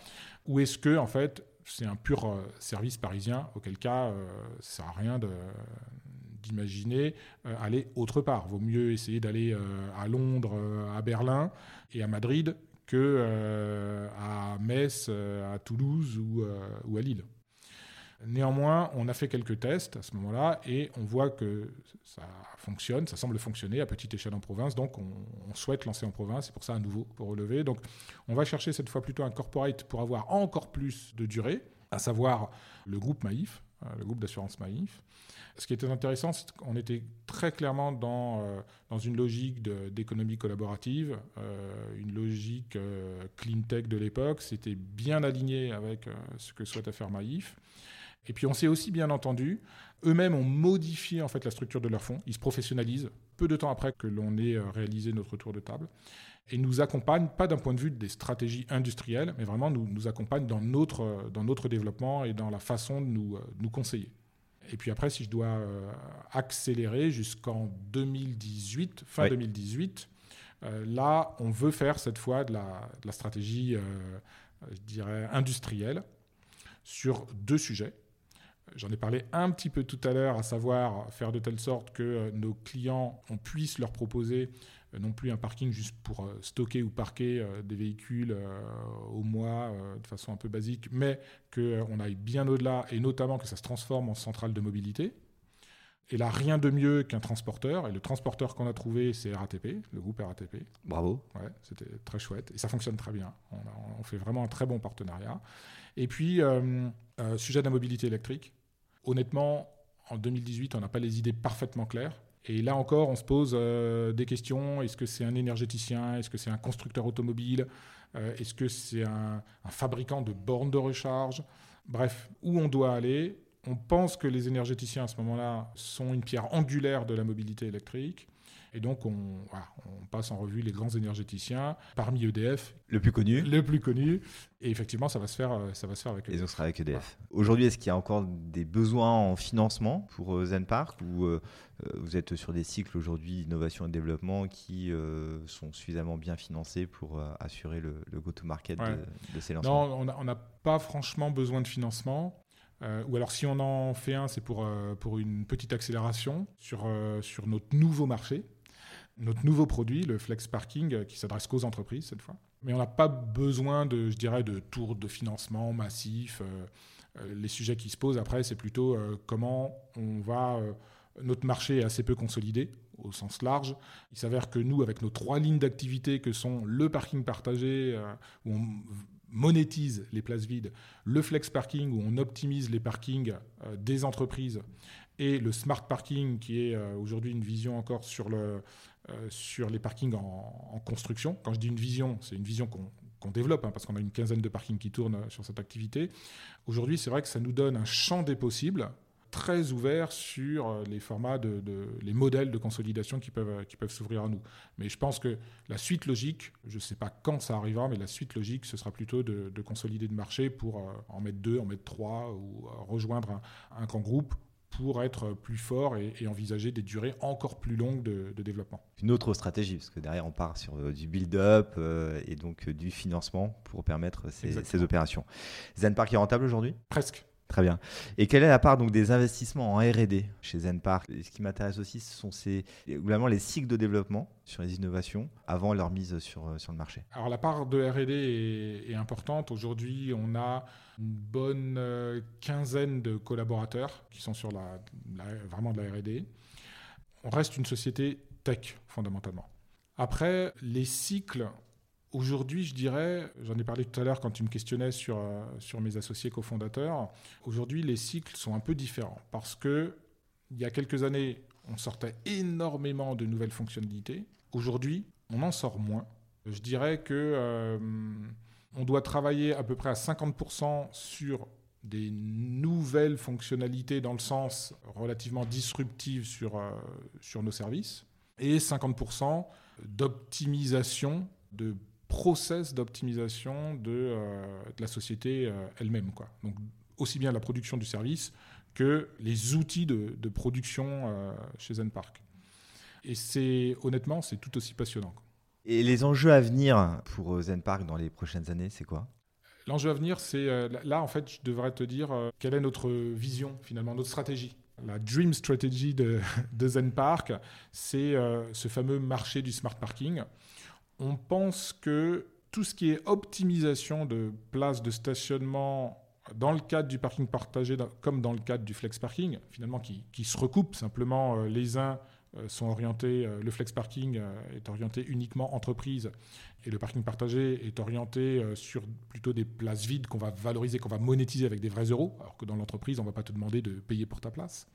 Ou est-ce que, en fait, c'est un pur service parisien, auquel cas, ça ne sert à rien de d'imaginer aller autre part. Vaut mieux essayer d'aller à Londres, à Berlin et à Madrid que à Metz, à Toulouse ou à Lille. Néanmoins, on a fait quelques tests à ce moment-là et on voit que ça fonctionne, ça semble fonctionner à petite échelle en province, donc on, souhaite lancer en province, c'est pour ça à nouveau, pour relever. Donc on va chercher cette fois plutôt un corporate pour avoir encore plus de durée, à savoir le groupe Maïf, euh, le groupe d'assurance Maïf. Ce qui était intéressant, c'est qu'on était très clairement dans, euh, une logique d'économie collaborative, euh, une logique clean tech de l'époque. C'était bien aligné avec ce que souhaitait faire Maïf. Et puis on s'est aussi bien entendu, eux-mêmes ont modifié en fait la structure de leur fonds, ils se professionnalisent peu de temps après que l'on ait euh, réalisé notre tour de table et nous accompagnent pas d'un point de vue des stratégies industrielles, mais vraiment nous, accompagnent dans notre, euh, développement et dans la façon de nous, euh, nous conseiller. Et puis après, si je dois accélérer jusqu'en 2018, fin 2018, là, on veut faire cette fois de la, de la stratégie, je dirais, industrielle sur deux sujets. J'en ai parlé un petit peu tout à l'heure, à savoir faire de telle sorte que euh, nos clients, on puisse leur proposer euh, non plus un parking juste pour euh, stocker ou parquer des véhicules au mois de façon un peu basique, mais qu'on aille bien au-delà et notamment que ça se transforme en centrale de mobilité. Et là, rien de mieux qu'un transporteur. Et le transporteur qu'on a trouvé, c'est RATP, le groupe RATP. Bravo. Ouais, c'était très chouette. Et ça fonctionne très bien. On, fait vraiment un très bon partenariat. Et puis, sujet de la mobilité électrique. Honnêtement, en 2018, on n'a pas les idées parfaitement claires. Et là encore, on se pose euh, des questions. Est-ce que c'est un énergéticien? Est-ce que c'est un constructeur automobile? Euh, Est-ce que c'est un, un, fabricant de bornes de recharge? Bref, où on doit aller? On pense que les énergéticiens à ce moment-là sont une pierre angulaire de la mobilité électrique. Et donc, on, passe en revue les grands énergéticiens, parmi EDF. Le plus connu. Le plus connu. Et effectivement, ça va se faire, euh, ça va se faire avec EDF. Et donc, sera avec EDF. Aujourd'hui, est-ce qu'il y a encore des besoins en financement pour euh, Zenpark ou euh, vous êtes sur des cycles aujourd'hui d'innovation et de développement qui sont suffisamment bien financés pour assurer le, go-to-market de, ces lancements? Non, on n'a pas franchement besoin de financement. ou alors si on en fait un, c'est pour, pour une petite accélération sur, sur notre nouveau marché notre nouveau produit, le Flex Parking, euh, qui s'adresse qu'aux entreprises cette fois. Mais on n'a pas besoin de, je dirais, de tours de financement massifs. Euh, euh, les sujets qui se posent après, c'est plutôt comment on va. notre marché est assez peu consolidé au sens large. Il s'avère que nous, avec nos trois lignes d'activité que sont le parking partagé, où on monétise les places vides, le flex parking où on optimise les parkings des entreprises et le smart parking qui est aujourd'hui une vision encore sur le, sur les parkings en, construction. Quand je dis une vision, c'est une vision qu'on développe, hein, parce qu'on a une quinzaine de parkings qui tournent sur cette activité. Aujourd'hui, c'est vrai que ça nous donne un champ des possibles très ouvert sur euh, les formats, de, les modèles de consolidation qui peuvent, qui peuvent s'ouvrir à nous. Mais je pense que la suite logique, je ne sais pas quand ça arrivera, mais la suite logique, ce sera plutôt de, consolider le marché pour euh, en mettre deux, en mettre trois, ou rejoindre un grand groupe pour être plus fort et, envisager des durées encore plus longues de, développement. Une autre stratégie, parce que derrière on part sur euh, du build-up euh, et donc euh, du financement pour permettre ces, ces opérations. Zenpark est rentable aujourd'hui? Presque. Très bien. Et quelle est la part donc des investissements en R&D chez Zenpark Ce qui m'intéresse aussi, ce sont ces, globalement les cycles de développement sur les innovations avant leur mise sur, sur le marché. Alors la part de R&D est, importante. Aujourd'hui, on a une bonne euh, quinzaine de collaborateurs qui sont sur la, vraiment de la R&D. On reste une société tech fondamentalement. Après, les cycles Aujourd'hui, je dirais, j'en ai parlé tout à l'heure quand tu me questionnais sur, euh, sur mes associés cofondateurs, aujourd'hui les cycles sont un peu différents parce que il y a quelques années, on sortait énormément de nouvelles fonctionnalités. Aujourd'hui, on en sort moins. Je dirais que euh, on doit travailler à peu près à 50% sur des nouvelles fonctionnalités dans le sens relativement disruptif sur, euh, sur nos services et 50% d'optimisation de process d'optimisation de, euh, la société euh, elle-même. Quoi. Donc aussi bien la production du service que les outils de, production chez Zenpark. Et c'est honnêtement, c'est tout aussi passionnant. Et les enjeux à venir pour Zenpark dans les prochaines années, c'est quoi? L'enjeu à venir, c'est là en fait, je devrais te dire quelle est notre vision finalement, notre stratégie. la dream strategy de, *laughs* de Zen Park, c'est ce fameux marché du smart parking. On pense que tout ce qui est optimisation de places de stationnement dans le cadre du parking partagé, comme dans le cadre du flex parking, finalement qui, qui se recoupent simplement les uns euh, sont orientés, euh, le flex parking euh, est orienté uniquement entreprise et le parking partagé est orienté sur plutôt des places vides qu'on va valoriser, qu'on va monétiser avec des vrais euros, alors que dans l'entreprise, on ne va pas te demander de payer pour ta place.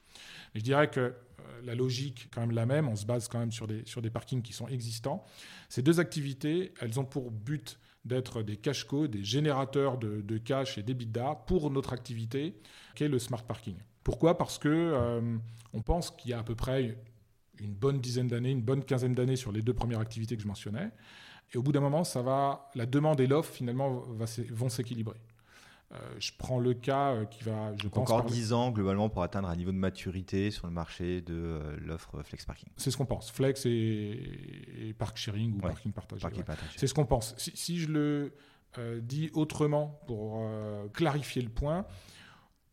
Mais je dirais que la logique quand même la même, on se base quand même sur des, sur des parkings qui sont existants. Ces deux activités, elles ont pour but d'être des cash codes, des générateurs de, de cash et d'EBITDA pour notre activité, qui est le smart parking. Pourquoi? Parce que on pense qu'il y a à peu près une bonne dizaine d'années, une bonne quinzaine d'années sur les deux premières activités que je mentionnais. Et au bout d'un moment, ça va, la demande et l'offre finalement vont s'équilibrer. Euh, je prends le cas euh, qui va, je pense, encore 10 ans globalement pour atteindre un niveau de maturité sur le marché de euh, l'offre flex parking. C'est ce qu'on pense, flex et, park sharing ou parking partagé. C'est ce qu'on pense. Si, je le dis autrement pour clarifier le point,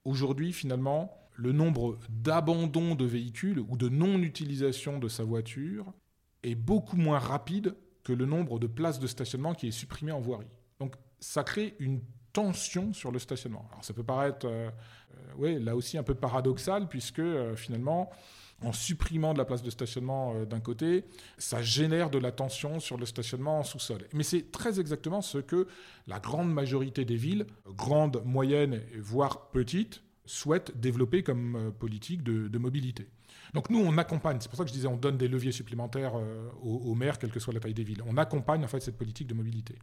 aujourd'hui finalement, le nombre d'abandons de véhicules ou de non-utilisation de sa voiture est beaucoup moins rapide que le nombre de places de stationnement qui est supprimé en voirie. Donc ça crée une tension sur le stationnement. Alors ça peut paraître, euh, euh, là aussi un peu paradoxal, puisque euh, finalement, en supprimant de la place de stationnement d'un côté, ça génère de la tension sur le stationnement en sous-sol. Mais c'est très exactement ce que la grande majorité des villes, grandes, moyennes, voire petites, souhaitent développer comme euh, politique de, mobilité. Donc nous, on accompagne, c'est pour ça que je disais, on donne des leviers supplémentaires euh, aux, maires, quelle que soit la taille des villes. On accompagne en fait cette politique de mobilité.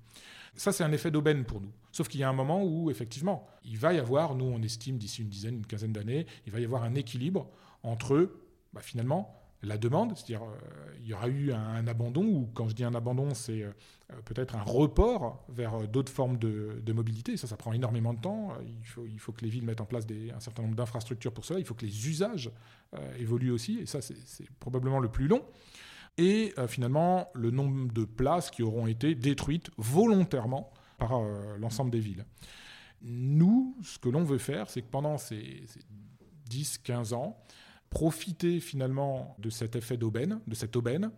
Ça, c'est un effet d'aubaine pour nous. Sauf qu'il y a un moment où, effectivement, il va y avoir, nous on estime d'ici une dizaine, une quinzaine d'années, il va y avoir un équilibre entre, bah, finalement, la demande, c'est-à-dire euh, il y aura eu un, abandon, ou quand je dis un abandon, c'est euh, peut-être un report vers euh, d'autres formes de, mobilité. Ça, ça prend énormément de temps. Il faut, il faut que les villes mettent en place un certain nombre d'infrastructures pour cela. Il faut que les usages évoluent aussi, et ça, c'est probablement le plus long. Et finalement, le nombre de places qui auront été détruites volontairement par l'ensemble des villes. Nous, ce que l'on veut faire, c'est que pendant ces 10-15 ans, profiter finalement de cet effet d'aubaine, de cette aubaine,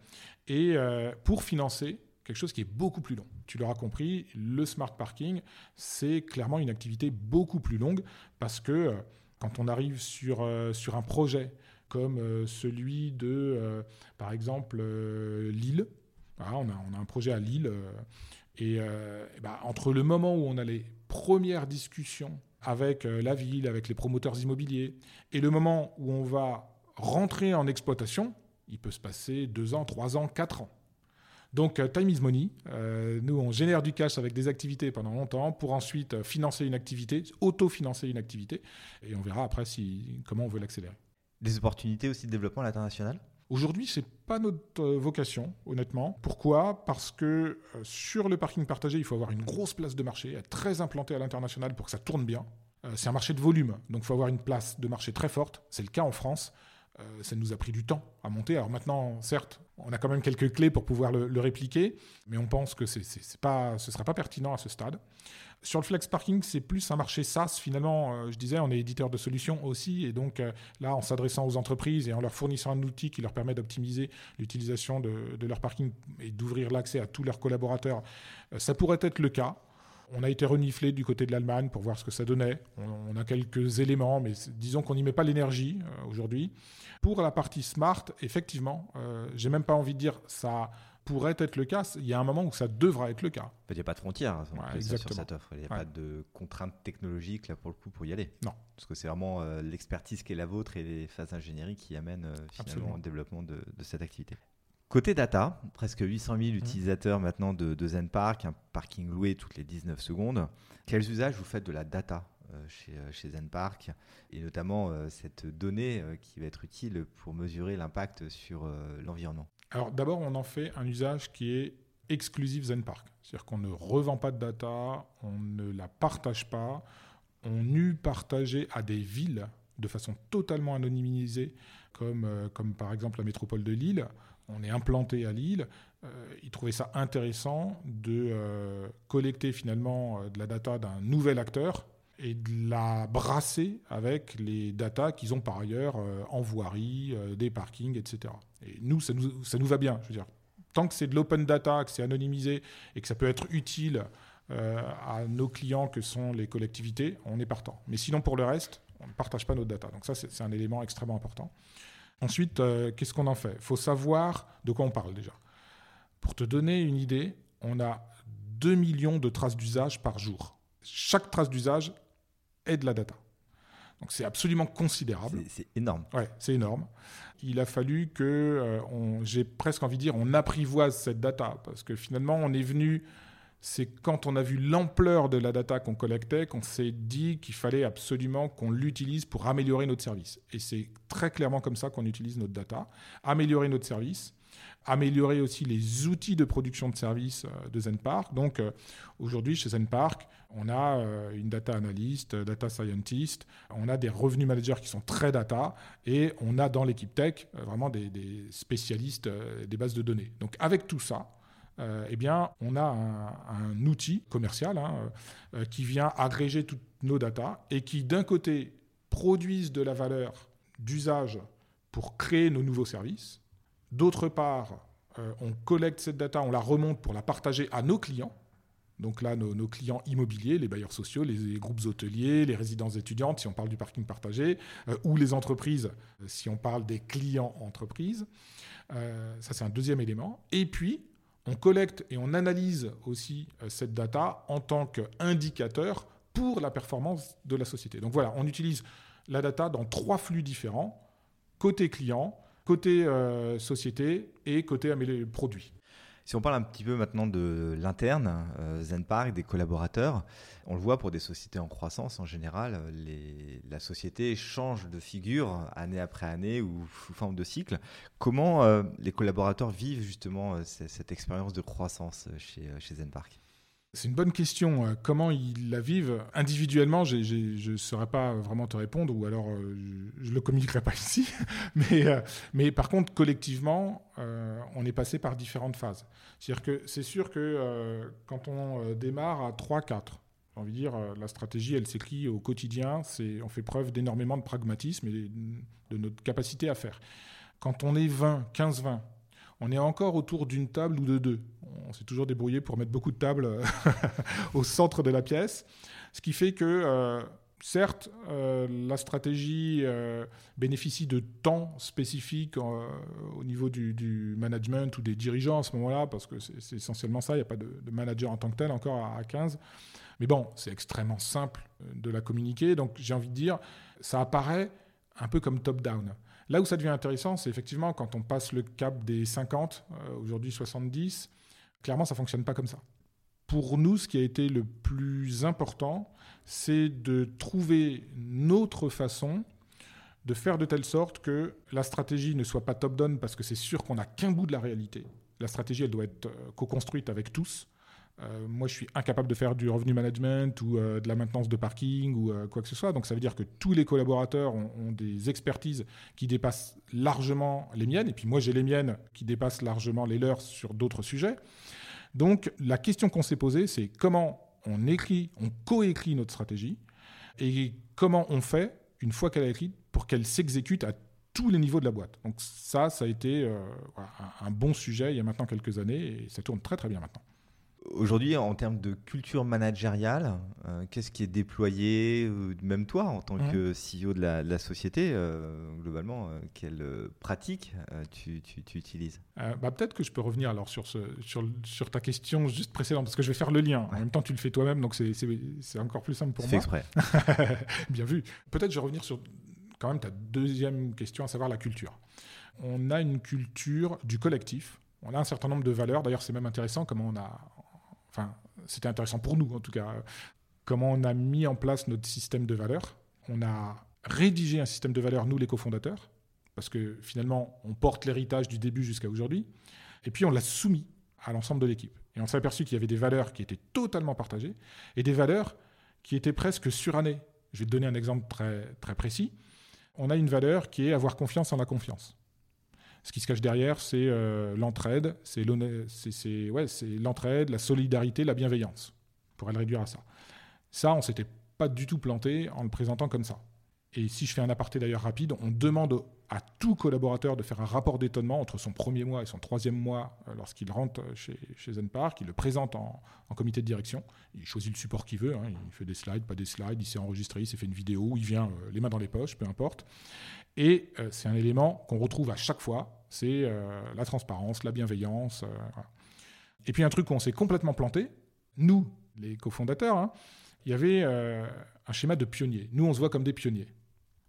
et euh, pour financer quelque chose qui est beaucoup plus long. Tu l'auras compris, le smart parking, c'est clairement une activité beaucoup plus longue parce que euh, quand on arrive sur, euh, sur un projet comme celui de, par exemple, Lille, on, a, on, a, un projet à Lille, et, ben, entre le moment où on a les premières discussions avec euh, la ville, avec les promoteurs immobiliers. Et le moment où on va rentrer en exploitation, il peut se passer deux ans, trois ans, quatre ans. Donc, euh, time is money. Euh, nous, on génère du cash avec des activités pendant longtemps pour ensuite financer une activité, auto-financer une activité. Et on verra après si, comment on veut l'accélérer. Des opportunités aussi de développement à l'international? Aujourd'hui, ce n'est pas notre vocation, honnêtement. Pourquoi? Parce que sur le parking partagé, il faut avoir une grosse place de marché, être très implanté à l'international pour que ça tourne bien. c'est un marché de volume, donc il faut avoir une place de marché très forte. C'est le cas en France. ça nous a pris du temps à monter. Alors maintenant, certes, on a quand même quelques clés pour pouvoir le, répliquer, mais on pense que c'est, ce ne sera pas pertinent à ce stade. Sur le flex parking, c'est plus un marché SaaS. Finalement, euh, je disais, on est éditeur de solutions aussi. Et donc euh, là, en s'adressant aux entreprises et en leur fournissant un outil qui leur permet d'optimiser l'utilisation de, leur parking et d'ouvrir l'accès à tous leurs collaborateurs, euh, ça pourrait être le cas. On a été reniflé du côté de l'Allemagne pour voir ce que ça donnait. On, a quelques éléments, mais disons qu'on n'y met pas l'énergie aujourd'hui. Pour la partie smart, effectivement, j'ai même pas envie de dire ça pourrait être le cas. Il y a un moment où ça devra être le cas. Il n'y a pas de frontières hein, sur cette offre. Il n'y a pas de contraintes technologiques là pour le coup pour y aller. Non. Parce que c'est vraiment euh, l'expertise qui est la vôtre et les phases ingénierie qui amènent euh, finalement au développement de, cette activité. Côté data, presque 800 000 mmh. utilisateurs maintenant de, de Zen Park, un parking loué toutes les 19 secondes. Quels usages vous faites de la data euh, chez, chez Zen Park et notamment cette donnée qui va être utile pour mesurer l'impact sur l'environnement? Alors d'abord, on en fait un usage qui est exclusif ZenPark. C'est-à-dire qu'on ne revend pas de data, on ne la partage pas, on eut partagé à des villes de façon totalement anonymisée, comme, euh, comme par exemple la métropole de Lille. On est implanté à Lille. Euh, ils trouvaient ça intéressant de euh, collecter finalement de la data d'un nouvel acteur et de la brasser avec les datas qu'ils ont par ailleurs euh, en voirie, euh, des parkings, etc. Et nous ça, nous, ça nous va bien. Je veux dire, tant que c'est de l'open data, que c'est anonymisé et que ça peut être utile euh, à nos clients que sont les collectivités, on est partant. Mais sinon, pour le reste, on ne partage pas nos data. Donc ça, c'est un élément extrêmement important. Ensuite, qu'est-ce qu'on en fait? Il faut savoir de quoi on parle déjà. Pour te donner une idée, on a 2 millions de traces d'usage par jour. Chaque trace d'usage de la data. Donc c'est absolument considérable. C'est énorme. Ouais, c'est énorme. Il a fallu que, euh, j'ai presque envie de dire, on apprivoise cette data parce que finalement on est venu. C'est quand on a vu l'ampleur de la data qu'on collectait qu'on s'est dit qu'il fallait absolument qu'on l'utilise pour améliorer notre service. Et c'est très clairement comme ça qu'on utilise notre data. Améliorer notre service, améliorer aussi les outils de production de services euh, de ZenPark. Donc euh, aujourd'hui, chez ZenPark, on a euh, une data analyst, data scientist, on a des revenus managers qui sont très data et on a dans l'équipe tech vraiment des, spécialistes des bases de données. Donc avec tout ça, eh bien, on a un, outil commercial hein, qui vient agréger toutes nos datas et qui, d'un côté, produisent de la valeur d'usage pour créer nos nouveaux services, D'autre part, euh, on collecte cette data, on la remonte pour la partager à nos clients. Donc là, nos, clients immobiliers, les bailleurs sociaux, les, groupes hôteliers, les résidences étudiantes, si on parle du parking partagé, euh, ou les entreprises, euh, si on parle des clients entreprises. ça, c'est un deuxième élément. Et puis, on collecte et on analyse aussi cette data en tant qu'indicateur pour la performance de la société. Donc voilà, on utilise la data dans trois flux différents. Côté client, côté euh, société et côté produit. Si on parle un petit peu maintenant de l'interne, euh, ZenPark, des collaborateurs, on le voit pour des sociétés en croissance en général, la société change de figure année après année ou sous forme de cycle. Comment euh, les collaborateurs vivent justement cette, expérience de croissance chez ZenPark c'est une bonne question. Euh, comment ils la vivent individuellement Je ne saurais pas vraiment te répondre, ou alors euh, je ne le communiquerai pas *laughs* ici. mais, euh, mais par contre, collectivement, on est passé par différentes phases. C'est sûr que quand on démarre à 3-4, j'ai envie de dire, la stratégie, elle s'écrit au quotidien. On fait preuve d'énormément de pragmatisme et de notre capacité à faire. Quand on est 20, 15-20, on est encore autour d'une table ou de deux. On s'est toujours débrouillé pour mettre beaucoup de tables euh, *laughs* au centre de la pièce, ce qui fait que, euh, certes, euh, la stratégie bénéficie de temps spécifiques au niveau du, management ou des dirigeants à ce moment-là, parce que c'est essentiellement ça, il n'y a pas de, manager en tant que tel encore à, à 15. Mais bon, c'est extrêmement simple de la communiquer, donc j'ai envie de dire, ça apparaît un peu comme top-down. Là où ça devient intéressant, c'est effectivement quand on passe le cap des 50, euh, aujourd'hui 70, clairement ça ne fonctionne pas comme ça. Pour nous, ce qui a été le plus important, c'est de trouver notre façon de faire de telle sorte que la stratégie ne soit pas top-down parce que c'est sûr qu'on n'a qu'un bout de la réalité. La stratégie, elle doit être euh, co-construite avec tous. Euh, moi, je suis incapable de faire du revenu management ou euh, de la maintenance de parking ou euh, quoi que ce soit. Donc, ça veut dire que tous les collaborateurs ont, des expertises qui dépassent largement les miennes. Et puis, moi, j'ai les miennes qui dépassent largement les leurs sur d'autres sujets. Donc, la question qu'on s'est posée, c'est comment on écrit, on coécrit notre stratégie et comment on fait, une fois qu'elle est écrite, pour qu'elle s'exécute à tous les niveaux de la boîte. Donc, ça, ça a été un bon sujet il y a maintenant quelques années et ça tourne très, très bien maintenant. Aujourd'hui, en termes de culture managériale, euh, qu'est-ce qui est déployé, euh, même toi en tant mmh. que CEO de la, société, euh, globalement, quelle pratique tu, utilises? Bah, Peut-être que je peux revenir alors sur, ce, sur, sur, ta question juste précédente, parce que je vais faire le lien. En même temps, tu le fais toi-même, donc c'est encore plus simple pour moi. C'est exprès. *laughs* Bien vu. Peut-être je vais revenir sur quand même ta deuxième question, à savoir la culture. On a une culture du collectif. On a un certain nombre de valeurs. D'ailleurs, c'est même intéressant comment on a, enfin, c'était intéressant pour nous en tout cas, comment on a mis en place notre système de valeurs. On a rédigé un système de valeurs, nous les cofondateurs, parce que finalement, on porte l'héritage du début jusqu'à aujourd'hui, et puis on l'a soumis à l'ensemble de l'équipe. Et on s'est aperçu qu'il y avait des valeurs qui étaient totalement partagées et des valeurs qui étaient presque surannées. Je vais te donner un exemple très, très précis. On a une valeur qui est avoir confiance en la confiance. Ce qui se cache derrière, c'est euh, l'entraide, c'est l'entraide, la solidarité, la bienveillance, pour le réduire à ça. Ça, on s'était pas du tout planté en le présentant comme ça. Et si je fais un aparté d'ailleurs rapide, on demande à tout collaborateur de faire un rapport d'étonnement entre son premier mois et son troisième mois euh, lorsqu'il rentre chez, chez Zenpark. Il le présente en, comité de direction. Il choisit le support qu'il veut. Hein. Il fait des slides, pas des slides. Il s'est enregistré, il s'est fait une vidéo. Il vient euh, les mains dans les poches, peu importe. Et euh, c'est un élément qu'on retrouve à chaque fois. C'est la transparence, la bienveillance. Et puis un truc où on s'est complètement planté, nous, les cofondateurs, hein, il y avait un schéma de pionnier. Nous, on se voit comme des pionniers.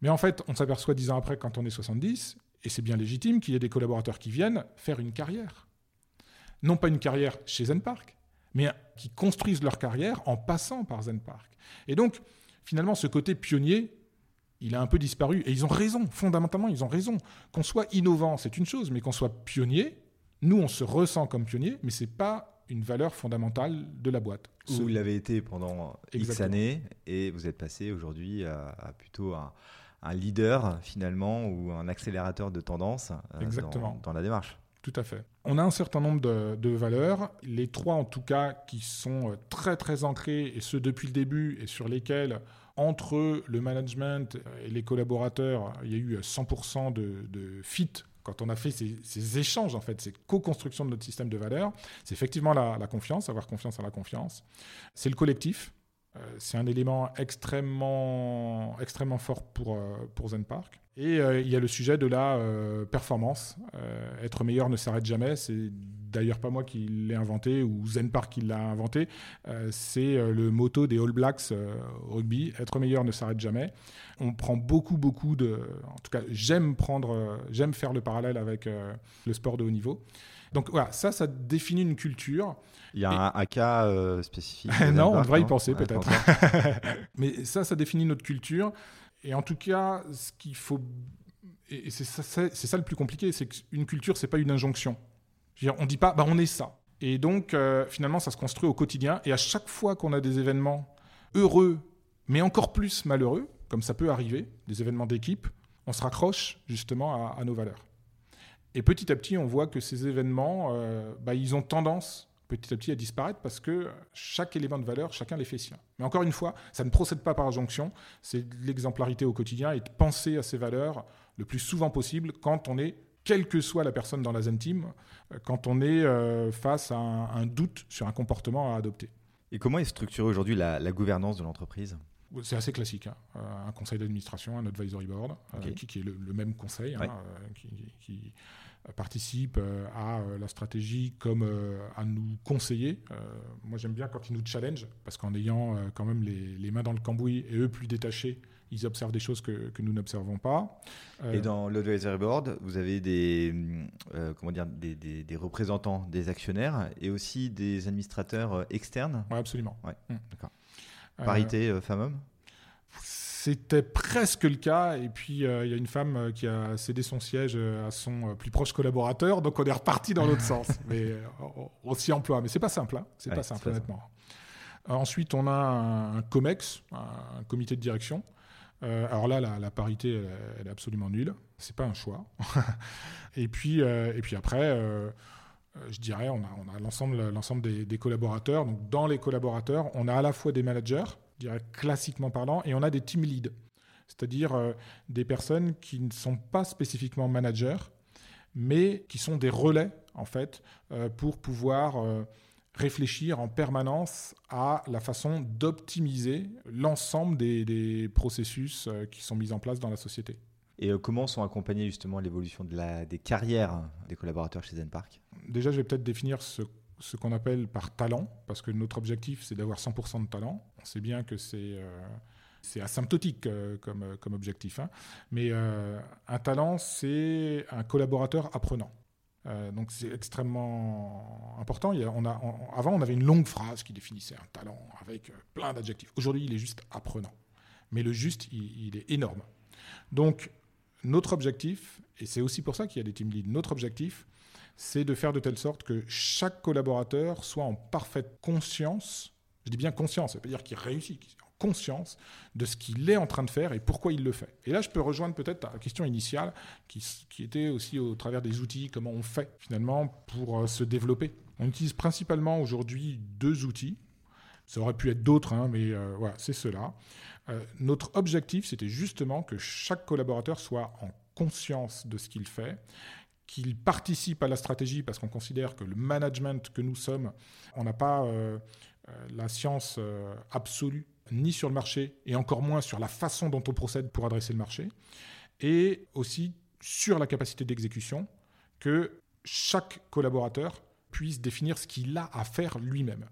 Mais en fait, on s'aperçoit dix ans après, quand on est 70, et c'est bien légitime qu'il y ait des collaborateurs qui viennent faire une carrière. Non pas une carrière chez Zenpark, mais qui construisent leur carrière en passant par Zenpark. Et donc, finalement, ce côté pionnier, il a un peu disparu. Et ils ont raison, fondamentalement, ils ont raison. Qu'on soit innovant, c'est une chose, mais qu'on soit pionnier, nous, on se ressent comme pionnier, mais ce n'est pas une valeur fondamentale de la boîte. Vous l'avez été pendant X années, et vous êtes passé aujourd'hui à, à plutôt un un leader finalement ou un accélérateur de tendance euh, Dans, la démarche. Tout à fait. On a un certain nombre de, valeurs, les trois en tout cas qui sont euh, très très ancrés et ceux depuis le début et sur lesquels entre le management et les collaborateurs, il y a eu 100% de, fit quand on a fait ces, échanges, en fait, ces co-constructions de notre système de valeurs, c'est effectivement la, la, confiance, avoir confiance à la confiance. C'est le collectif, euh, c'est un élément extrêmement, extrêmement fort pour, euh, pour Zen Park. Et euh, il y a le sujet de la performance. être meilleur ne s'arrête jamais. C'est d'ailleurs pas moi qui l'ai inventé ou Zen Park qui l'a inventé. c'est le motto des All Blacks au rugby. Être meilleur ne s'arrête jamais. On prend beaucoup, beaucoup de. En tout cas, j'aime prendre, j'aime faire le parallèle avec le sport de haut niveau. Donc voilà, ça, ça définit une culture. Il y a un, cas euh, spécifique. *laughs* non, on devrait y penser peut-être. *laughs* Mais ça, ça définit notre culture. Et en tout cas, ce qu'il faut. Et c'est ça, ça, le plus compliqué, c'est qu'une culture, c'est pas une injonction. Je veux dire, on dit pas, bah, on est ça. Et donc, euh, finalement, ça se construit au quotidien. Et à chaque fois qu'on a des événements heureux, mais encore plus malheureux, comme ça peut arriver, des événements d'équipe, on se raccroche justement à nos valeurs. Et petit à petit, on voit que ces événements, euh, bah, ils ont tendance petit à petit à disparaître parce que chaque élément de valeur, chacun les fait sien. Mais encore une fois, ça ne procède pas par injonction, c'est l'exemplarité au quotidien et de penser à ces valeurs le plus souvent possible quand on est, quelle que soit la personne dans la Zen Team, euh, quand on est euh, face à un, doute sur un comportement à adopter. Et comment est structurée aujourd'hui la, gouvernance de l'entreprise? C'est assez classique. Hein. Un conseil d'administration, un advisory board, qui, est le, même conseil, hein, qui, euh, à euh, la stratégie comme euh, à nous conseiller. moi, j'aime bien quand ils nous challenge, parce qu'en ayant quand même les, mains dans le cambouis et eux plus détachés, ils observent des choses que, que nous n'observons pas. Et dans l'advisory board, vous avez des, comment dire, des, des, représentants des actionnaires et aussi des administrateurs externes Oui, absolument. Ouais. Mmh. Parité femmes-hommes? C'était presque le cas. Et puis, euh, il y a une femme euh, qui a cédé son siège euh, à son plus proche collaborateur. Donc, on est reparti dans l'autre *laughs* sens. Mais on, s'y emploie. Mais c'est pas simple. Hein. C'est pas simple, honnêtement. ensuite, on a un, COMEX, un, comité de direction. alors là, la, parité, elle, est absolument nulle. C'est pas un choix. *laughs* et, puis, et puis après, je dirais, on a, on a l'ensemble des, des collaborateurs. Donc, dans les collaborateurs, on a à la fois des managers dirais classiquement parlant, et on a des team leads, c'est-à-dire euh, des personnes qui ne sont pas spécifiquement managers, mais qui sont des relais en fait euh, pour pouvoir euh, réfléchir en permanence à la façon d'optimiser l'ensemble des, processus qui sont mis en place dans la société. Et comment sont accompagnées justement l'évolution de des carrières des collaborateurs chez Zenpark? Déjà, je vais peut-être définir ce ce qu'on appelle par talent, parce que notre objectif, c'est d'avoir 100% de talent. On sait bien que c'est euh, asymptotique euh, comme, euh, comme objectif. Hein. Mais un talent, c'est un collaborateur apprenant. donc c'est extrêmement important. Avant, on avait une longue phrase qui définissait un talent avec plein d'adjectifs. Aujourd'hui, il est juste apprenant. Mais le juste, il, il est énorme. Donc, notre objectif, et c'est aussi pour ça qu'il y a des team leads, notre objectif, c'est de faire de telle sorte que chaque collaborateur soit en parfaite conscience, je dis bien conscience, ça veut dire qu'il réussit, qu'il est en conscience de ce qu'il est en train de faire et pourquoi il le fait. Et là, je peux rejoindre peut-être la question initiale, qui, était aussi au travers des outils, comment on fait finalement pour euh, se développer. On utilise principalement aujourd'hui deux outils Ça aurait pu être d'autres, hein, mais voilà, c'est cela. notre objectif, c'était justement que chaque collaborateur soit en conscience de ce qu'il fait, qu'il participe à la stratégie parce qu'on considère que le management que nous sommes, on n'a pas la science absolue ni sur le marché et encore moins sur la façon dont on procède pour adresser le marché, et aussi sur la capacité d'exécution, que chaque collaborateur puisse définir ce qu'il a à faire lui-même.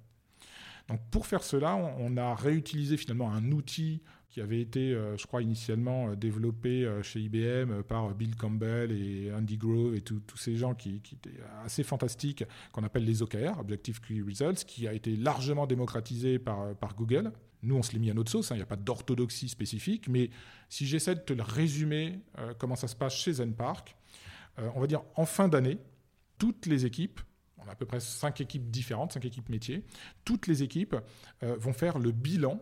Donc pour faire cela, on a réutilisé finalement un outil qui avait été, euh, je crois, initialement euh, développé euh, chez IBM par Bill Campbell et Andy Grove et tous ces gens qui, étaient assez fantastiques, qu'on appelle les OKR, Objective Key Results, qui a été largement démocratisé par, Google. Nous, on se l'est mis à notre sauce, hein, il n'y a pas d'orthodoxie spécifique, mais si j'essaie de te le résumer, comment ça se passe chez ZenPark, on va dire en fin d'année, toutes les équipes on a à peu près cinq équipes différentes, cinq équipes métiers. Toutes les équipes vont faire le bilan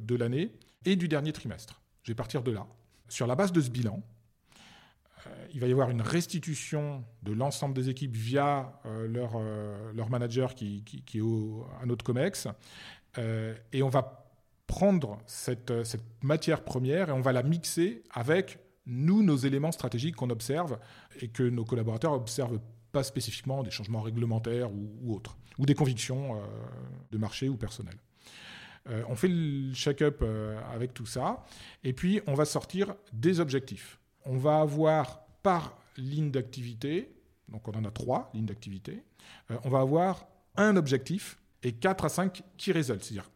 de l'année et du dernier trimestre. Je vais partir de là. Sur la base de ce bilan, euh, il va y avoir une restitution de l'ensemble des équipes via euh, leur, euh, manager qui, qui, est au, à notre COMEX. et on va prendre cette, cette, matière première et on va la mixer avec nous, nos éléments stratégiques qu'on observe et que nos collaborateurs observent pas spécifiquement des changements réglementaires ou, ou autres, ou des convictions de marché ou personnelles. Euh, on fait le check-up euh, avec tout ça, et puis on va sortir des objectifs. On va avoir par ligne d'activité, donc on en a trois lignes d'activité, euh, on va avoir un objectif et quatre à cinq key results, c'est-à-dire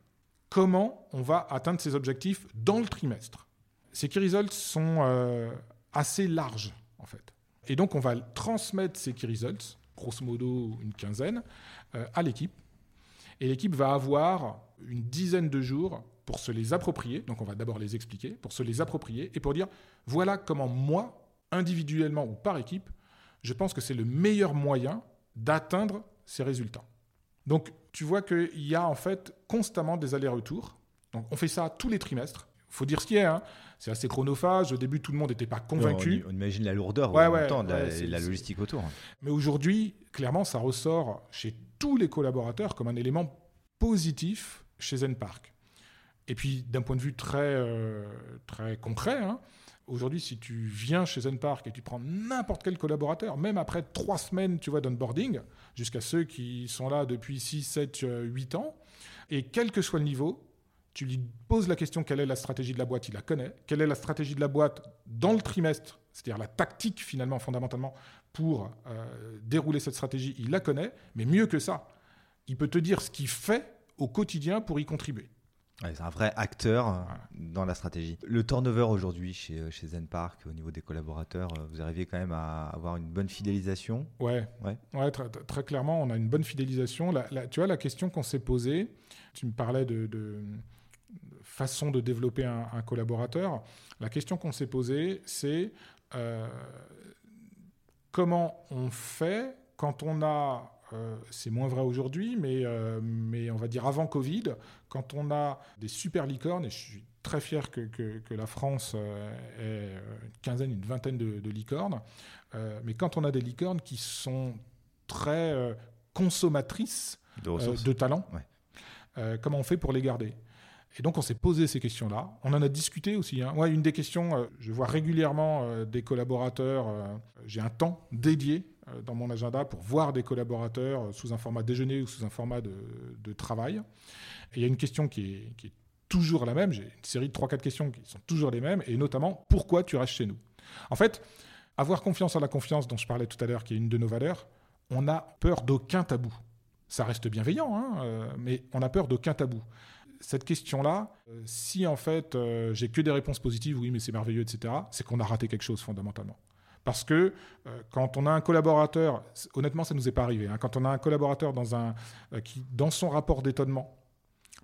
comment on va atteindre ces objectifs dans le trimestre. Ces key results sont assez larges, en fait. Et donc, on va transmettre ces key results, grosso modo une quinzaine, à l'équipe. Et l'équipe va avoir une dizaine de jours pour se les approprier. Donc on va d'abord les expliquer, pour se les approprier et pour dire voilà comment moi, individuellement ou par équipe, je pense que c'est le meilleur moyen d'atteindre ces résultats. Donc tu vois qu'il y a en fait constamment des allers-retours. Donc on fait ça tous les trimestres. Il faut dire ce qui est. Hein. C'est assez chronophage. Au début, tout le monde n'était pas convaincu. on, imagine la lourdeur même temps, la, la logistique autour. Mais aujourd'hui, clairement, ça ressort chez tous les collaborateurs comme un élément positif chez ZenPark. Et puis, d'un point de vue très, euh, très concret, hein, aujourd'hui, si tu viens chez ZenPark et tu prends n'importe quel collaborateur, même après trois semaines tu vois, d'onboarding, jusqu'à ceux qui sont là depuis 6, 7, 8 ans, et quel que soit le niveau, tu lui poses la question quelle est la stratégie de la boîte, il la connaît. Quelle est la stratégie de la boîte dans le trimestre, c'est-à-dire la tactique finalement, fondamentalement, pour euh, dérouler cette stratégie, il la connaît. Mais mieux que ça, il peut te dire ce qu'il fait au quotidien pour y contribuer. c'est un vrai acteur euh, dans la stratégie. Le turnover aujourd'hui chez, euh, chez ZenPark, au niveau des collaborateurs, vous arrivez quand même à avoir une bonne fidélisation? Ouais, ouais. ouais très, clairement, on a une bonne fidélisation. tu vois, la question qu'on s'est posée, tu me parlais de, façon de développer un, collaborateur. La question qu'on s'est posée, c'est comment on fait quand on a euh, c'est moins vrai aujourd'hui, mais, euh, mais on va dire avant Covid, quand on a des super licornes, et je suis très fier que, que, la France euh, ait une quinzaine, une vingtaine de, licornes, mais quand on a des licornes qui sont très consommatrices de, talent, comment on fait pour les garder? Et donc on s'est posé ces questions-là. On en a discuté aussi. Hein. une des questions, je vois régulièrement des collaborateurs, j'ai un temps dédié euh, dans mon agenda pour voir des collaborateurs euh, sous un format déjeuner ou sous un format de, travail. Et il y a une question qui est, toujours la même. J'ai une série de 3-4 questions qui sont toujours les mêmes, et notamment pourquoi tu restes chez nous? En fait, avoir confiance en la confiance dont je parlais tout à l'heure, qui est une de nos valeurs, on a peur d'aucun tabou. Ça reste bienveillant, hein, euh, mais on a peur d'aucun tabou. Cette question-là, si en fait j'ai que des réponses positives, oui, mais c'est merveilleux, etc., c'est qu'on a raté quelque chose fondamentalement. Parce que euh, quand on a un collaborateur, honnêtement, ça ne nous est pas arrivé, hein, quand on a un collaborateur dans un, euh, qui, dans son rapport d'étonnement,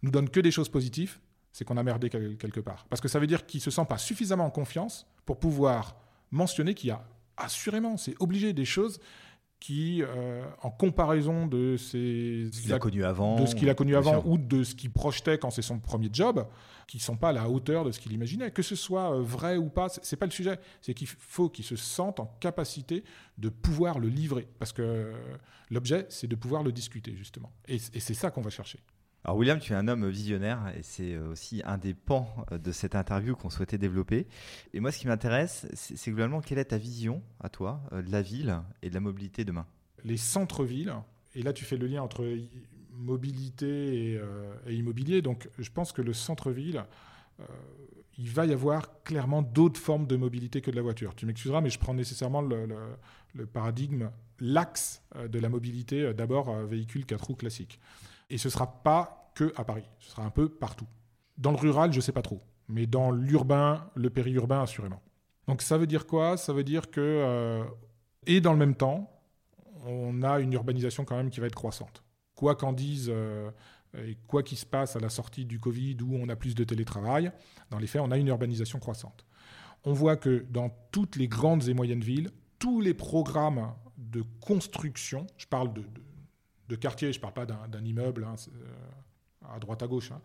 nous donne que des choses positives, c'est qu'on a merdé quelque part. Parce que ça veut dire qu'il ne se sent pas suffisamment en confiance pour pouvoir mentionner qu'il y a assurément, c'est obligé, des choses qui, euh, en comparaison de, ses ce qu'il a connu avant, de ce qu'il a connu avant ou de ce qu'il projetait quand c'est son premier job, qui sont pas à la hauteur de ce qu'il imaginait. Que ce soit euh, vrai ou pas, c'est pas le sujet. C'est qu'il faut qu'il se sente en capacité de pouvoir le livrer, parce que euh, l'objet, c'est de pouvoir le discuter justement. Et, c'est ça qu'on va chercher. Alors William, tu es un homme visionnaire et c'est aussi un des pans de cette interview qu'on souhaitait développer. Et moi, ce qui m'intéresse, c'est globalement quelle est ta vision à toi de la ville et de la mobilité demain? Les centres-villes, et là tu fais le lien entre mobilité et, immobilier, donc je pense que le centre-ville, il va y avoir clairement d'autres formes de mobilité que de la voiture. Tu m'excuseras, mais je prends nécessairement le, paradigme, l'axe euh, de la mobilité, euh, d'abord euh, véhicule 4 roues classique. Et ce sera pas que à Paris, ce sera un peu partout. Dans le rural, je ne sais pas trop, mais dans l'urbain, le périurbain, assurément. Donc ça veut dire quoi? Ça veut dire que, et dans le même temps, on a une urbanisation quand même qui va être croissante. Quoi qu'en disent et quoi qu'il se passe à la sortie du Covid où on a plus de télétravail, dans les faits, on a une urbanisation croissante. On voit que dans toutes les grandes et moyennes villes, tous les programmes de construction, je parle de, quartiers, je ne parle pas d'un immeuble hein, euh, à droite à gauche, hein,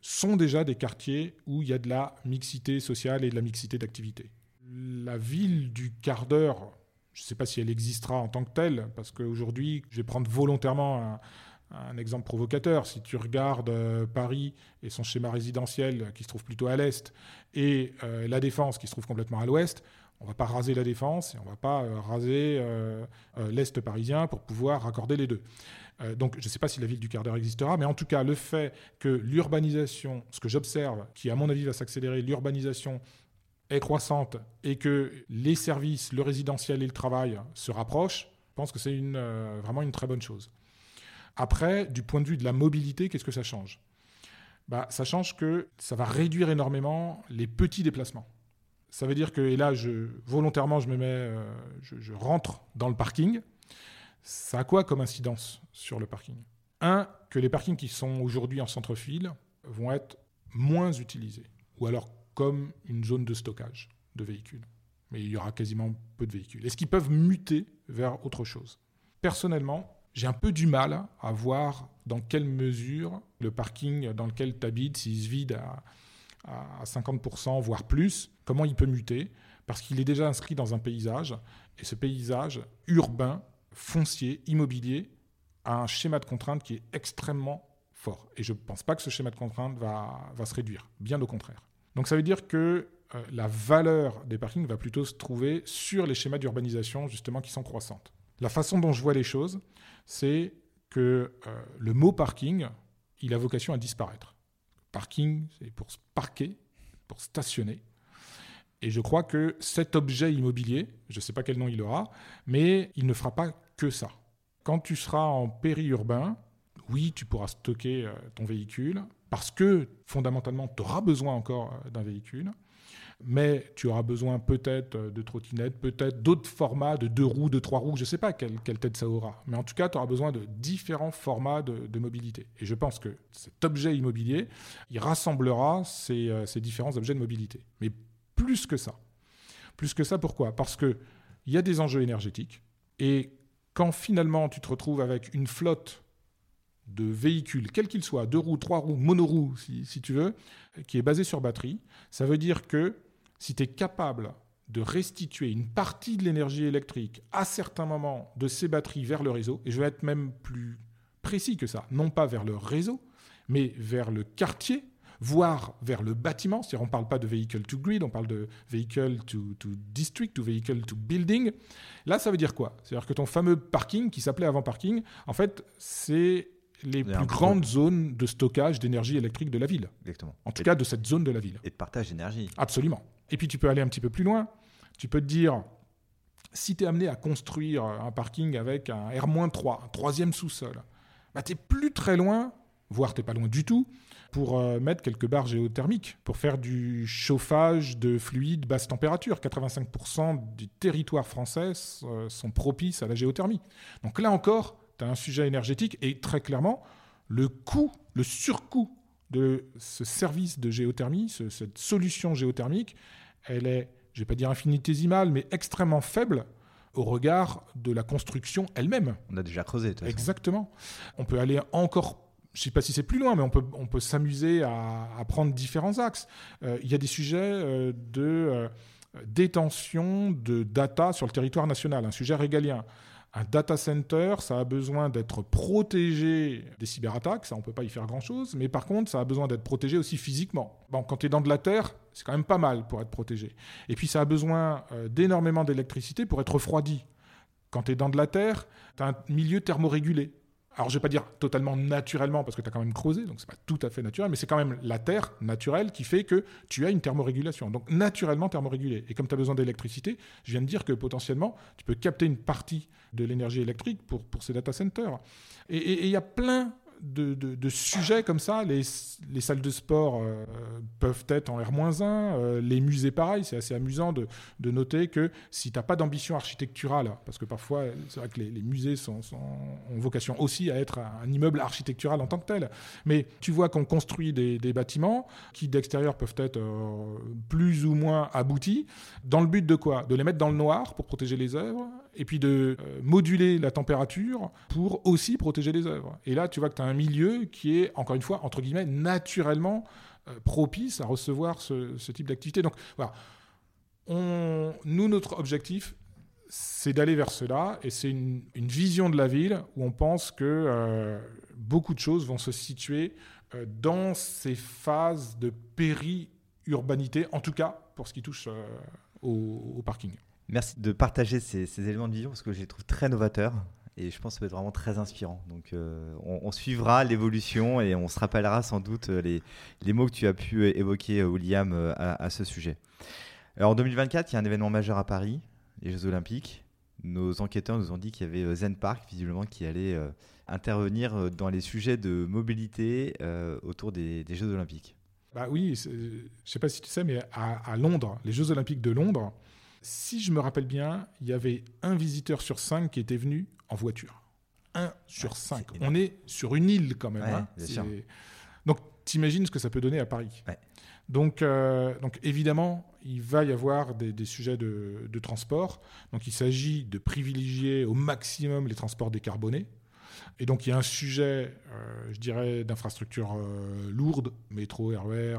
sont déjà des quartiers où il y a de la mixité sociale et de la mixité d'activité. La ville du quart d'heure, je ne sais pas si elle existera en tant que telle, parce qu'aujourd'hui, je vais prendre volontairement un, un exemple provocateur, si tu regardes euh, Paris et son schéma résidentiel qui se trouve plutôt à l'est et euh, la défense qui se trouve complètement à l'ouest, on ne va pas raser la défense et on ne va pas euh, raser l'est parisien pour pouvoir raccorder les deux. donc je ne sais pas si la ville du quart d'heure existera, mais en tout cas le fait que l'urbanisation, ce que j'observe, qui à mon avis va s'accélérer, l'urbanisation est croissante et que les services, le résidentiel et le travail se rapprochent, je pense que c'est vraiment une très bonne chose. Après, du point de vue de la mobilité, qu'est-ce que ça change? Bah, Ça change que ça va réduire énormément les petits déplacements. Ça veut dire que, et là, volontairement, je me mets, euh, je, rentre dans le parking. Ça a quoi comme incidence sur le parking? Un, que les parkings qui sont aujourd'hui en centre-file vont être moins utilisés, ou alors comme une zone de stockage de véhicules. Mais il y aura quasiment peu de véhicules. Est-ce qu'ils peuvent muter vers autre chose? Personnellement, j'ai un peu du mal à voir dans quelle mesure le parking dans lequel tu habites, s'il se vide à, 50%, voire plus, comment il peut muter, parce qu'il est déjà inscrit dans un paysage, et ce paysage urbain, foncier, immobilier, a un schéma de contrainte qui est extrêmement fort. Et je ne pense pas que ce schéma de contrainte va, se réduire, bien au contraire. Donc ça veut dire que euh, la valeur des parkings va plutôt se trouver sur les schémas d'urbanisation, justement, qui sont croissantes. La façon dont je vois les choses, c'est que euh, le mot parking, il a vocation à disparaître. Parking, c'est pour se parquer, pour stationner. Et je crois que cet objet immobilier, je ne sais pas quel nom il aura, mais il ne fera pas que ça. Quand tu seras en périurbain, oui, tu pourras stocker euh, ton véhicule, parce que fondamentalement, tu auras besoin encore euh, d'un véhicule mais tu auras besoin peut-être euh, de trottinettes, peut-être d'autres formats de deux roues, de trois roues, je ne sais pas quelle, tête ça aura. Mais en tout cas, tu auras besoin de différents formats de, mobilité. Et je pense que cet objet immobilier, il rassemblera ces, ces différents objets de mobilité. Mais plus que ça. Plus que ça, pourquoi? Parce qu'il y a des enjeux énergétiques. Et quand finalement tu te retrouves avec une flotte de véhicules, quels qu'ils soient, deux roues, trois roues, monoroues, si, si, tu veux, qui est basée sur batterie, ça veut dire que si tu es capable de restituer une partie de l'énergie électrique à certains moments de ces batteries vers le réseau, et je vais être même plus précis que ça, non pas vers le réseau, mais vers le quartier, voire vers le bâtiment, c'est-à-dire on ne parle pas de vehicle to grid, on parle de vehicle to, to district, ou vehicle to building. Là, ça veut dire quoi? C'est-à-dire que ton fameux parking, qui s'appelait avant parking, en fait, c'est les plus grandes zones de stockage d'énergie électrique de la ville. Exactement. En tout cas, de cette zone de la ville. Et de partage d'énergie. Absolument. Et puis tu peux aller un petit peu plus loin. Tu peux te dire, si tu es amené à construire un parking avec un R-3, un troisième sous-sol, bah, tu n'es plus très loin, voire tu n'es pas loin du tout, pour euh, mettre quelques barres géothermiques, pour faire du chauffage de fluide basse température. 85% du territoire français euh, sont propices à la géothermie. Donc là encore, tu as un sujet énergétique et très clairement, le coût, le surcoût de ce service de géothermie, cette solution géothermique, elle est, je ne vais pas dire infinitésimale, mais extrêmement faible au regard de la construction elle-même. On a déjà creusé. Exactement. On peut aller encore je ne sais pas si c'est plus loin, mais on peut, on peut s'amuser à, prendre différents axes. Euh, il y a des sujets euh, de euh, détention de data sur le territoire national, un sujet régalien. Un data center, ça a besoin d'être protégé des cyberattaques, ça on peut pas y faire grand-chose, mais par contre, ça a besoin d'être protégé aussi physiquement. Bon, quand tu es dans de la terre, c'est quand même pas mal pour être protégé. Et puis ça a besoin d'énormément d'électricité pour être refroidi. Quand tu es dans de la terre, tu as un milieu thermorégulé alors je vais pas dire totalement naturellement parce que tu as quand même creusé, donc c'est pas tout à fait naturel, mais c'est quand même la terre naturelle qui fait que tu as une thermorégulation. Donc naturellement thermorégulé. Et comme tu as besoin d'électricité, je viens de dire que potentiellement tu peux capter une partie de l'énergie électrique pour, pour ces data centers. Et il y a plein de, sujets comme ça. Les, salles de sport euh, peuvent être en R-1. Euh, les musées, pareil. C'est assez amusant de, noter que si tu n'as pas d'ambition architecturale, parce que parfois, c'est vrai que les, musées sont, ont vocation aussi à être un immeuble architectural en tant que tel. Mais tu vois qu'on construit des, bâtiments qui, d'extérieur, peuvent être euh, plus ou moins aboutis, dans le but de quoi? De les mettre dans le noir pour protéger les œuvres et puis de euh, moduler la température pour aussi protéger les œuvres. Et là, tu vois que tu as un milieu qui est, encore une fois, entre guillemets, naturellement euh, propice à recevoir ce, type d'activité. Donc voilà, nous, notre objectif, c'est d'aller vers cela, et c'est une, vision de la ville où on pense que euh, beaucoup de choses vont se situer dans ces phases de péri-urbanité, en tout cas pour ce qui touche au parking. Merci de partager ces, éléments de vision parce que je les trouve très novateurs et je pense que ça va être vraiment très inspirant. Donc euh, on, suivra l'évolution et on se rappellera sans doute euh, les, les, mots que tu as pu euh, évoquer, William, à, ce sujet. Alors en 2024, il y a un événement majeur à Paris, les Jeux Olympiques. Nos enquêteurs nous ont dit qu'il y avait Zen Park, visiblement, qui allait intervenir dans les sujets de mobilité autour des, Jeux Olympiques. Bah oui, je ne sais pas si tu sais, mais à Londres, les Jeux Olympiques de Londres, si je me rappelle bien, il y avait un visiteur sur cinq qui était venu en voiture. Un sur cinq. On est sur une île quand même. Hein. Donc, t'imagines ce que ça peut donner à Paris. Donc, euh, donc, évidemment, il va y avoir des, sujets de, de, transport. Donc, il s'agit de privilégier au maximum les transports décarbonés. Et donc il y a un sujet, euh, je dirais, d'infrastructures euh, lourdes, métro, RER, euh,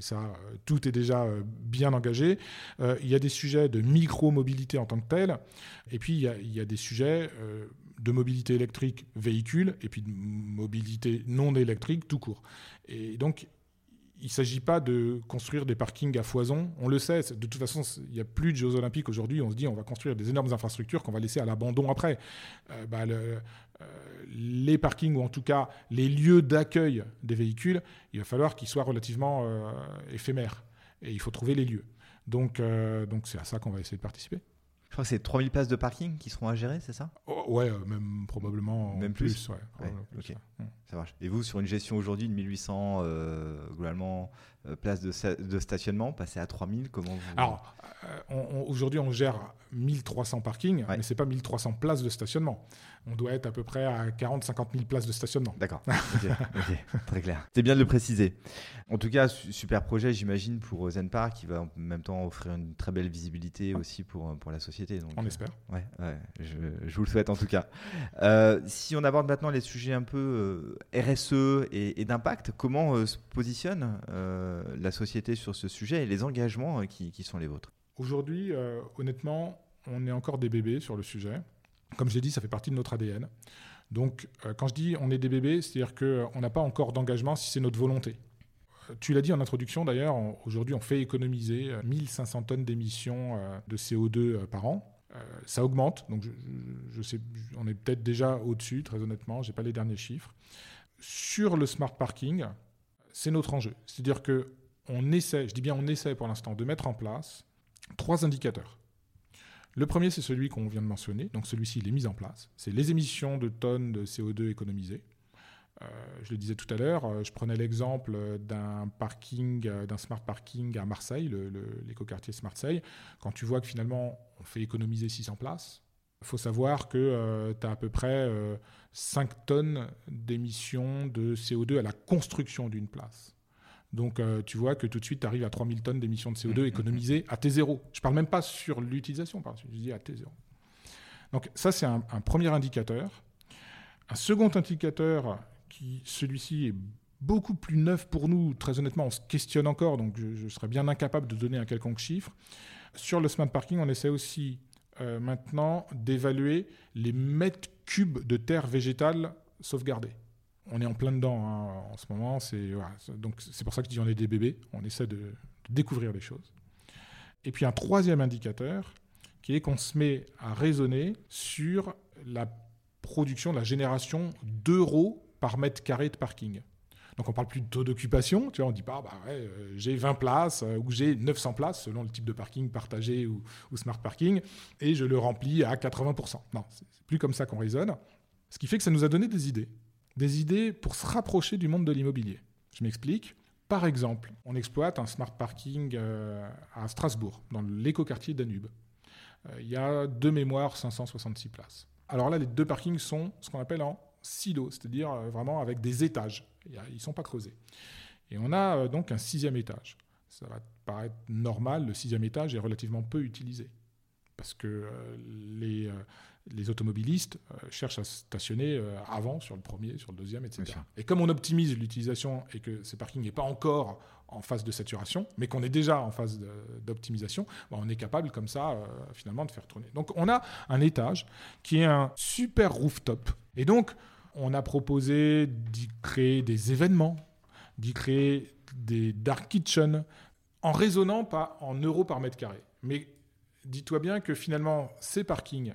ça, tout est déjà bien engagé. il y a des sujets de micro-mobilité en tant que tel, et puis il y a, il y a des sujets de mobilité électrique véhicule, et puis de mobilité non électrique tout court. Et donc il ne s'agit pas de construire des parkings à foison. On le sait, de toute façon, il n'y a plus de Jeux olympiques aujourd'hui. On se dit on va construire des énormes infrastructures qu'on va laisser à l'abandon après. Bah, les parkings, ou en tout cas les lieux d'accueil des véhicules, il va falloir qu'ils soient relativement euh, éphémères. Et il faut trouver les lieux. Donc donc c'est à ça qu'on va essayer de participer. Je crois que c'est 3000 places de parking qui seront à gérer, c'est ça? Oh, Ouais, même probablement même plus. ouais, Ça marche. Et vous, sur une gestion aujourd'hui de 1800, euh, globalement, euh, places de, de, stationnement, passer à 3000, comment vous... Alors, euh, aujourd'hui, on gère 1300 parkings, mais ce n'est pas 1300 places de stationnement on doit être à peu près à 40-50 000 places de stationnement. D'accord, *laughs* très clair. C'est bien de le préciser. En tout cas, super projet, j'imagine, pour Zen Park, qui va en même temps offrir une très belle visibilité aussi pour, pour la société. Donc, on espère. Euh, ouais, ouais je, vous le souhaite en tout cas. Euh, si on aborde maintenant les sujets un peu euh, RSE et, d'impact, comment se positionne la société sur ce sujet et les engagements qui, qui sont les vôtres? Aujourd'hui, honnêtement, on est encore des bébés sur le sujet. Comme je l'ai dit, ça fait partie de notre ADN. Donc, euh, quand je dis on est des bébés, c'est-à-dire qu'on euh, n'a pas encore d'engagement si c'est notre volonté. Euh, tu l'as dit en introduction d'ailleurs, aujourd'hui on fait économiser 1500 tonnes d'émissions de CO2 par an. Ça augmente, donc je, sais, on est peut-être déjà au-dessus, très honnêtement, je n'ai pas les derniers chiffres. Sur le smart parking, c'est notre enjeu. C'est-à-dire qu'on essaie, je dis bien on essaie pour l'instant, de mettre en place trois indicateurs. Le premier, c'est celui qu'on vient de mentionner. Donc celui-ci, il est mis en place. C'est les émissions de tonnes de CO2 économisées. Euh, je le disais tout à l'heure, euh, je prenais l'exemple d'un parking, euh, d'un smart parking à Marseille, l'écoquartier le, Marseille. Quand tu vois que finalement on fait économiser 600 places, il faut savoir que tu as à peu près 5 tonnes d'émissions de CO2 à la construction d'une place. Donc, euh, tu vois que tout de suite, tu arrives à 3000 tonnes d'émissions de CO2 mmh, mmh, économisées à T0. Je ne parle même pas sur l'utilisation, je dis à T0. Donc, ça, c'est un, premier indicateur. Un second indicateur, celui-ci est beaucoup plus neuf pour nous, très honnêtement, on se questionne encore, donc je, serais bien incapable de donner un quelconque chiffre. Sur le smart parking, on essaie aussi euh, maintenant d'évaluer les mètres cubes de terre végétale sauvegardée. On est en plein dedans hein, en ce moment. C'est pour ça que je dis on est des bébés. On essaie de, de découvrir des choses. Et puis un troisième indicateur qui est qu'on se met à raisonner sur la production, la génération d'euros par mètre carré de parking. Donc on parle plus de taux d'occupation, tu vois, on dit pas, bah ouais, euh, j'ai 20 places euh, ou j'ai 900 places selon le type de parking partagé ou, smart parking, et je le remplis à 80%. Non, c'est plus comme ça qu'on raisonne. Ce qui fait que ça nous a donné des idées. Des idées pour se rapprocher du monde de l'immobilier. Je m'explique. Par exemple, on exploite un smart parking euh, à Strasbourg, dans l'écoquartier Danube. Il y a deux mémoires, 566 places. Alors là, les deux parkings sont ce qu'on appelle en silo, c'est-à-dire euh, vraiment avec des étages. Ils ne sont pas creusés. Et on a euh, donc un sixième étage. Ça va paraître normal, le sixième étage est relativement peu utilisé. Parce que euh, les, les automobilistes cherchent à stationner avant, sur le premier, sur le deuxième, etc. Et comme on optimise l'utilisation et que ce parking n'est pas encore en phase de saturation, mais qu'on est déjà en phase d'optimisation, bah, on est capable comme ça finalement de faire tourner. Donc on a un étage qui est un super rooftop. Et donc on a proposé d'y créer des événements, d'y créer des dark kitchens, en raisonnant pas en euros par mètre carré. Mais dis-toi bien que finalement ces parkings,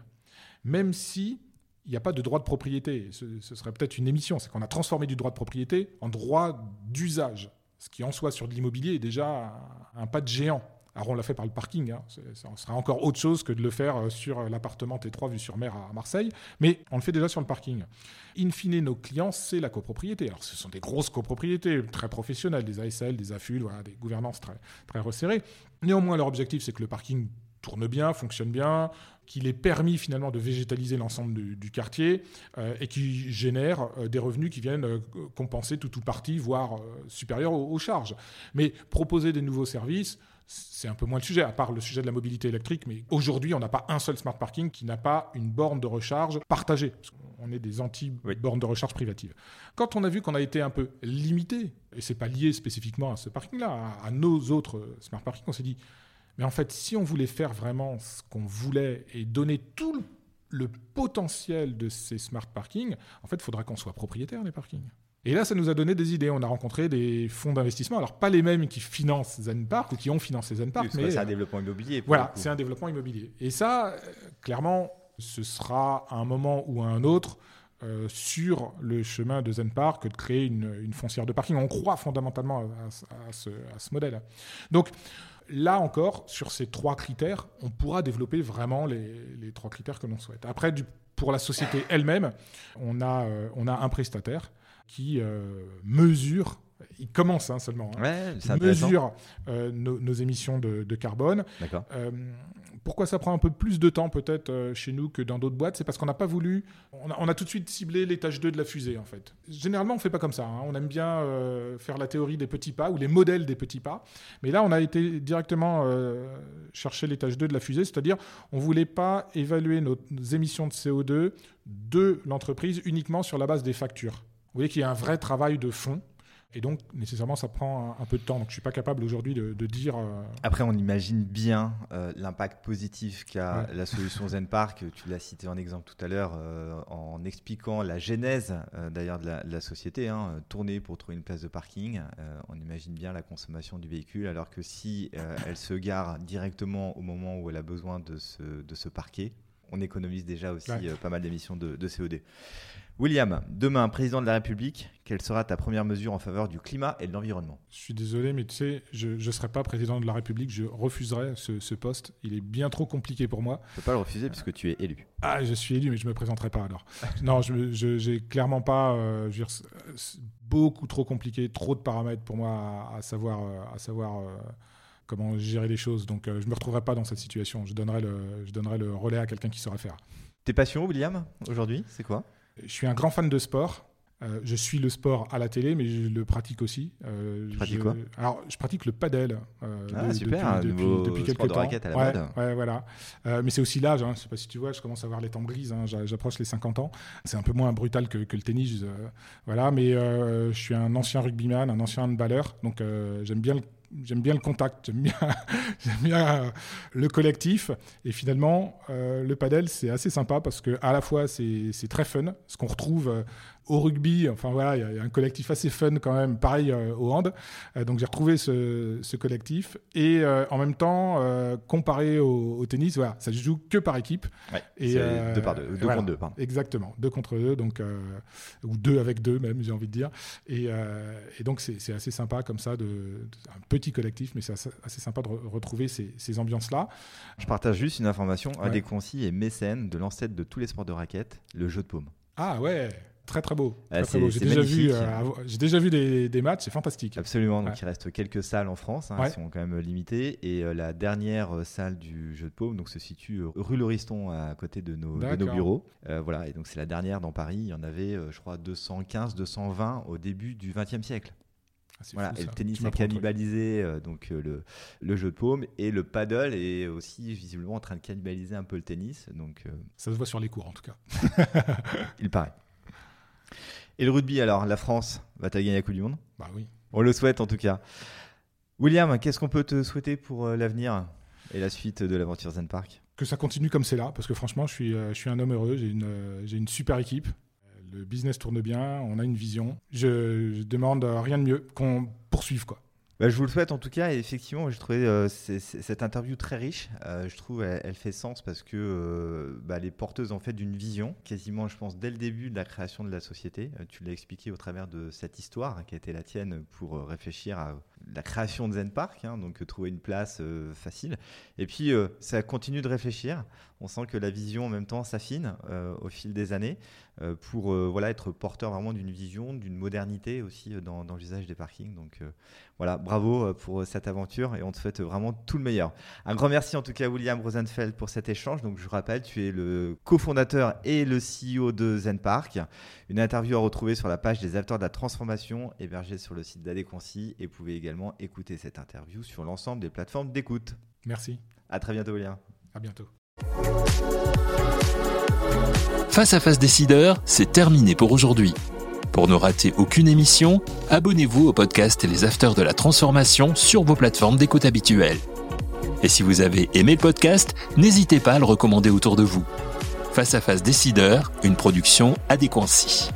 même si il n'y a pas de droit de propriété, ce, ce serait peut-être une émission, c'est qu'on a transformé du droit de propriété en droit d'usage, ce qui en soi sur de l'immobilier est déjà un, un pas de géant. Alors on l'a fait par le parking, hein. Ça sera encore autre chose que de le faire euh, sur l'appartement T3 vue sur mer à Marseille, mais on le fait déjà sur le parking. In fine, nos clients, c'est la copropriété. Alors ce sont des grosses copropriétés très professionnelles, des ASL, des AFUL, des gouvernances très, très resserrées. Néanmoins, leur objectif, c'est que le parking tourne bien, fonctionne bien, qu'il ait permis finalement de végétaliser l'ensemble du, quartier euh, et qui génère euh, des revenus qui viennent euh, compenser tout ou partie, voire euh, supérieur aux, aux charges. Mais proposer des nouveaux services, c'est un peu moins le sujet, à part le sujet de la mobilité électrique. Mais aujourd'hui, on n'a pas un seul smart parking qui n'a pas une borne de recharge partagée. Parce qu'on est des anti-bornes de recharge privatives. Quand on a vu qu'on a été un peu limité, et c'est pas lié spécifiquement à ce parking-là, à, à nos autres euh, smart parkings, on s'est dit, mais en fait, si on voulait faire vraiment ce qu'on voulait et donner tout le, le potentiel de ces smart parkings, en fait, il faudra qu'on soit propriétaire des parkings. Et là, ça nous a donné des idées. On a rencontré des fonds d'investissement, alors pas les mêmes qui financent Zen Park ou qui ont financé Zen Park, Parce que mais c'est un euh, développement immobilier. voilà, c'est un développement immobilier. Et ça, euh, clairement, ce sera à un moment ou à un autre euh, sur le chemin de Zen Park que de créer une, une foncière de parking. On croit fondamentalement à, à ce, à ce modèle. Donc là encore, sur ces trois critères, on pourra développer vraiment les, les trois critères que l'on souhaite. Après, du- pour la société elle-même, on a, euh, on a un prestataire qui euh, mesure, il commence hein, seulement, hein, Ouais, mesure euh, nos, nos émissions de, de carbone. D'accord. Euh, pourquoi ça prend un peu plus de temps peut-être euh, chez nous que dans d'autres boîtes? C'est parce qu'on n'a pas voulu, on a, on a tout de suite ciblé l'étage 2 de la fusée en fait. Généralement on fait pas comme ça, hein. on aime bien faire la théorie des petits pas ou les modèles des petits pas, mais là on a été directement chercher l'étage 2 de la fusée, c'est-à-dire on voulait pas évaluer nos, nos émissions de CO2 de l'entreprise uniquement sur la base des factures. Vous voyez qu'il y a un vrai travail de fond. Et donc, nécessairement, ça prend un, un peu de temps. Donc, je ne suis pas capable aujourd'hui de, de dire. euh, Après, on imagine bien euh, l'impact positif qu'a Ouais. la solution Zen Park. Tu l'as cité en exemple tout à l'heure euh, en expliquant la genèse d'ailleurs de la, de la société. Hein, tourner pour trouver une place de parking. On imagine bien la consommation du véhicule, alors que si elle se gare directement au moment où elle a besoin de se, de se parquer, on économise déjà aussi Ouais. pas mal d'émissions de, de CO2. William, demain, président de la République, quelle sera ta première mesure en faveur du climat et de l'environnement? Je suis désolé, mais tu sais, je ne serai pas président de la République, je refuserai ce, ce poste. Il est bien trop compliqué pour moi. Je ne peux pas le refuser puisque tu es élu. Ah, je suis élu, mais je ne me présenterai pas alors. *laughs* non, je n'ai clairement pas. euh, je veux dire, c'est- c'est beaucoup trop compliqué, trop de paramètres pour moi à, à savoir, euh, à savoir euh, comment gérer les choses. Donc, je ne me retrouverai pas dans cette situation. Je donnerai le, je donnerai le relais à quelqu'un qui saura faire. Tes passions, William, aujourd'hui, c'est quoi? Je suis un grand fan de sport. Euh, je suis le sport à la télé, mais je le pratique aussi. Euh, Tu pratiques je- quoi? Alors, je pratique le padel. euh, Ah, de- super, depuis, depuis, depuis quelques sport de temps. raquette à la ouais, mode. ouais, voilà. Euh, mais c'est aussi l'âge. Hein. Je sais pas si tu vois, je commence à avoir les temps grises. hein. J'a- J'approche les 50 ans. C'est un peu moins brutal que, que le tennis. voilà, mais je suis un ancien rugbyman, un ancien handballeur. Donc, j'aime bien le j'aime bien le contact, *laughs* j'aime bien, euh, le collectif. Et finalement, euh, le padel, c'est assez sympa parce que à la fois, c'est c'est très fun, ce qu'on retrouve euh, au rugby. Enfin voilà, il y a- il y, a un collectif assez fun quand même, pareil euh, au hand. Euh, donc j'ai retrouvé ce, ce collectif. Et euh, en même temps, comparé au, au tennis, voilà, ça se joue que par équipe. Ouais, Et, deux par deux, deux voilà. contre deux, pardon. Exactement, deux contre deux, donc, ou deux avec deux même, j'ai envie de dire. Et, et donc c'est assez sympa comme ça, de, de- un petit collectif, mais c'est assez, assez sympa de re- retrouver ces, ces ambiances-là. Je partage juste une information. Ouais. Adéquancy est mécène de l'ancêtre de tous les sports de raquettes, le jeu de paume. Ah ouais, très très beau. Ah, Très, très c'est- beau. J'ai c'est déjà, vu, magnifique. euh, j'ai déjà vu des, des matchs, c'est fantastique. Absolument. Donc Ouais. il reste quelques salles en France, hein, Ouais. elles sont quand même limitées. Et euh, la dernière euh, salle du jeu de paume donc, se situe rue Lauriston à côté de nos, de nos D'accord. bureaux. Voilà, et donc c'est la dernière dans Paris. Il y en avait, je crois, 215, 220 au début du XXe siècle. Ah, Voilà, fou, et le tennis a cannibalisé euh, donc euh, le, le jeu de paume et le paddle est aussi visiblement en train de cannibaliser un peu le tennis. Donc euh, Ça se voit sur les cours en tout cas. *laughs* il paraît. Et le rugby alors, la France va-t-elle gagner la Coupe du Monde? Bah oui. On le souhaite en tout cas. William, qu'est-ce qu'on peut te souhaiter pour euh, l'avenir et la suite de l'aventure Zen Park? Que ça continue comme c'est là, parce que franchement, je suis, euh, je suis un homme heureux, j'ai une, euh, j'ai une super équipe. Le business tourne bien, on a une vision. Je, je demande rien de mieux qu'on poursuive quoi. Bah, je vous le souhaite en tout cas. Et effectivement, j'ai trouvé euh, cette interview très riche. Euh, je trouve elle, elle fait sens parce que euh, bah, elle est porteuse en fait d'une vision, quasiment, je pense, dès le début de la création de la société. Tu l'as expliqué au travers de cette histoire hein, qui a été la tienne pour réfléchir à la création de Zen Park, hein, donc euh, trouver une place euh, facile. Et puis, euh, ça continue de réfléchir. On sent que la vision en même temps s'affine au fil des années pour voilà, être porteur vraiment d'une vision, d'une modernité aussi dans, l'usage des parkings. Donc voilà, bravo pour cette aventure et on te souhaite vraiment tout le meilleur. Un grand merci en tout cas William Rosenfeld pour cet échange. Donc je rappelle, tu es le cofondateur et le CEO de Zen Park. Une interview à retrouver sur la page des acteurs de la transformation hébergée sur le site d'Adéquancy et pouvez écouter cette interview sur l'ensemble des plateformes d'écoute. Merci, À très bientôt William. à bientôt. Face à face décideur, c'est terminé pour aujourd'hui. Pour ne rater aucune émission, abonnez-vous au podcast Les Afters de la Transformation sur vos plateformes d'écoute habituelles. Et si vous avez aimé le podcast, n'hésitez pas à le recommander autour de vous. Face à face décideur, une production adéquancy.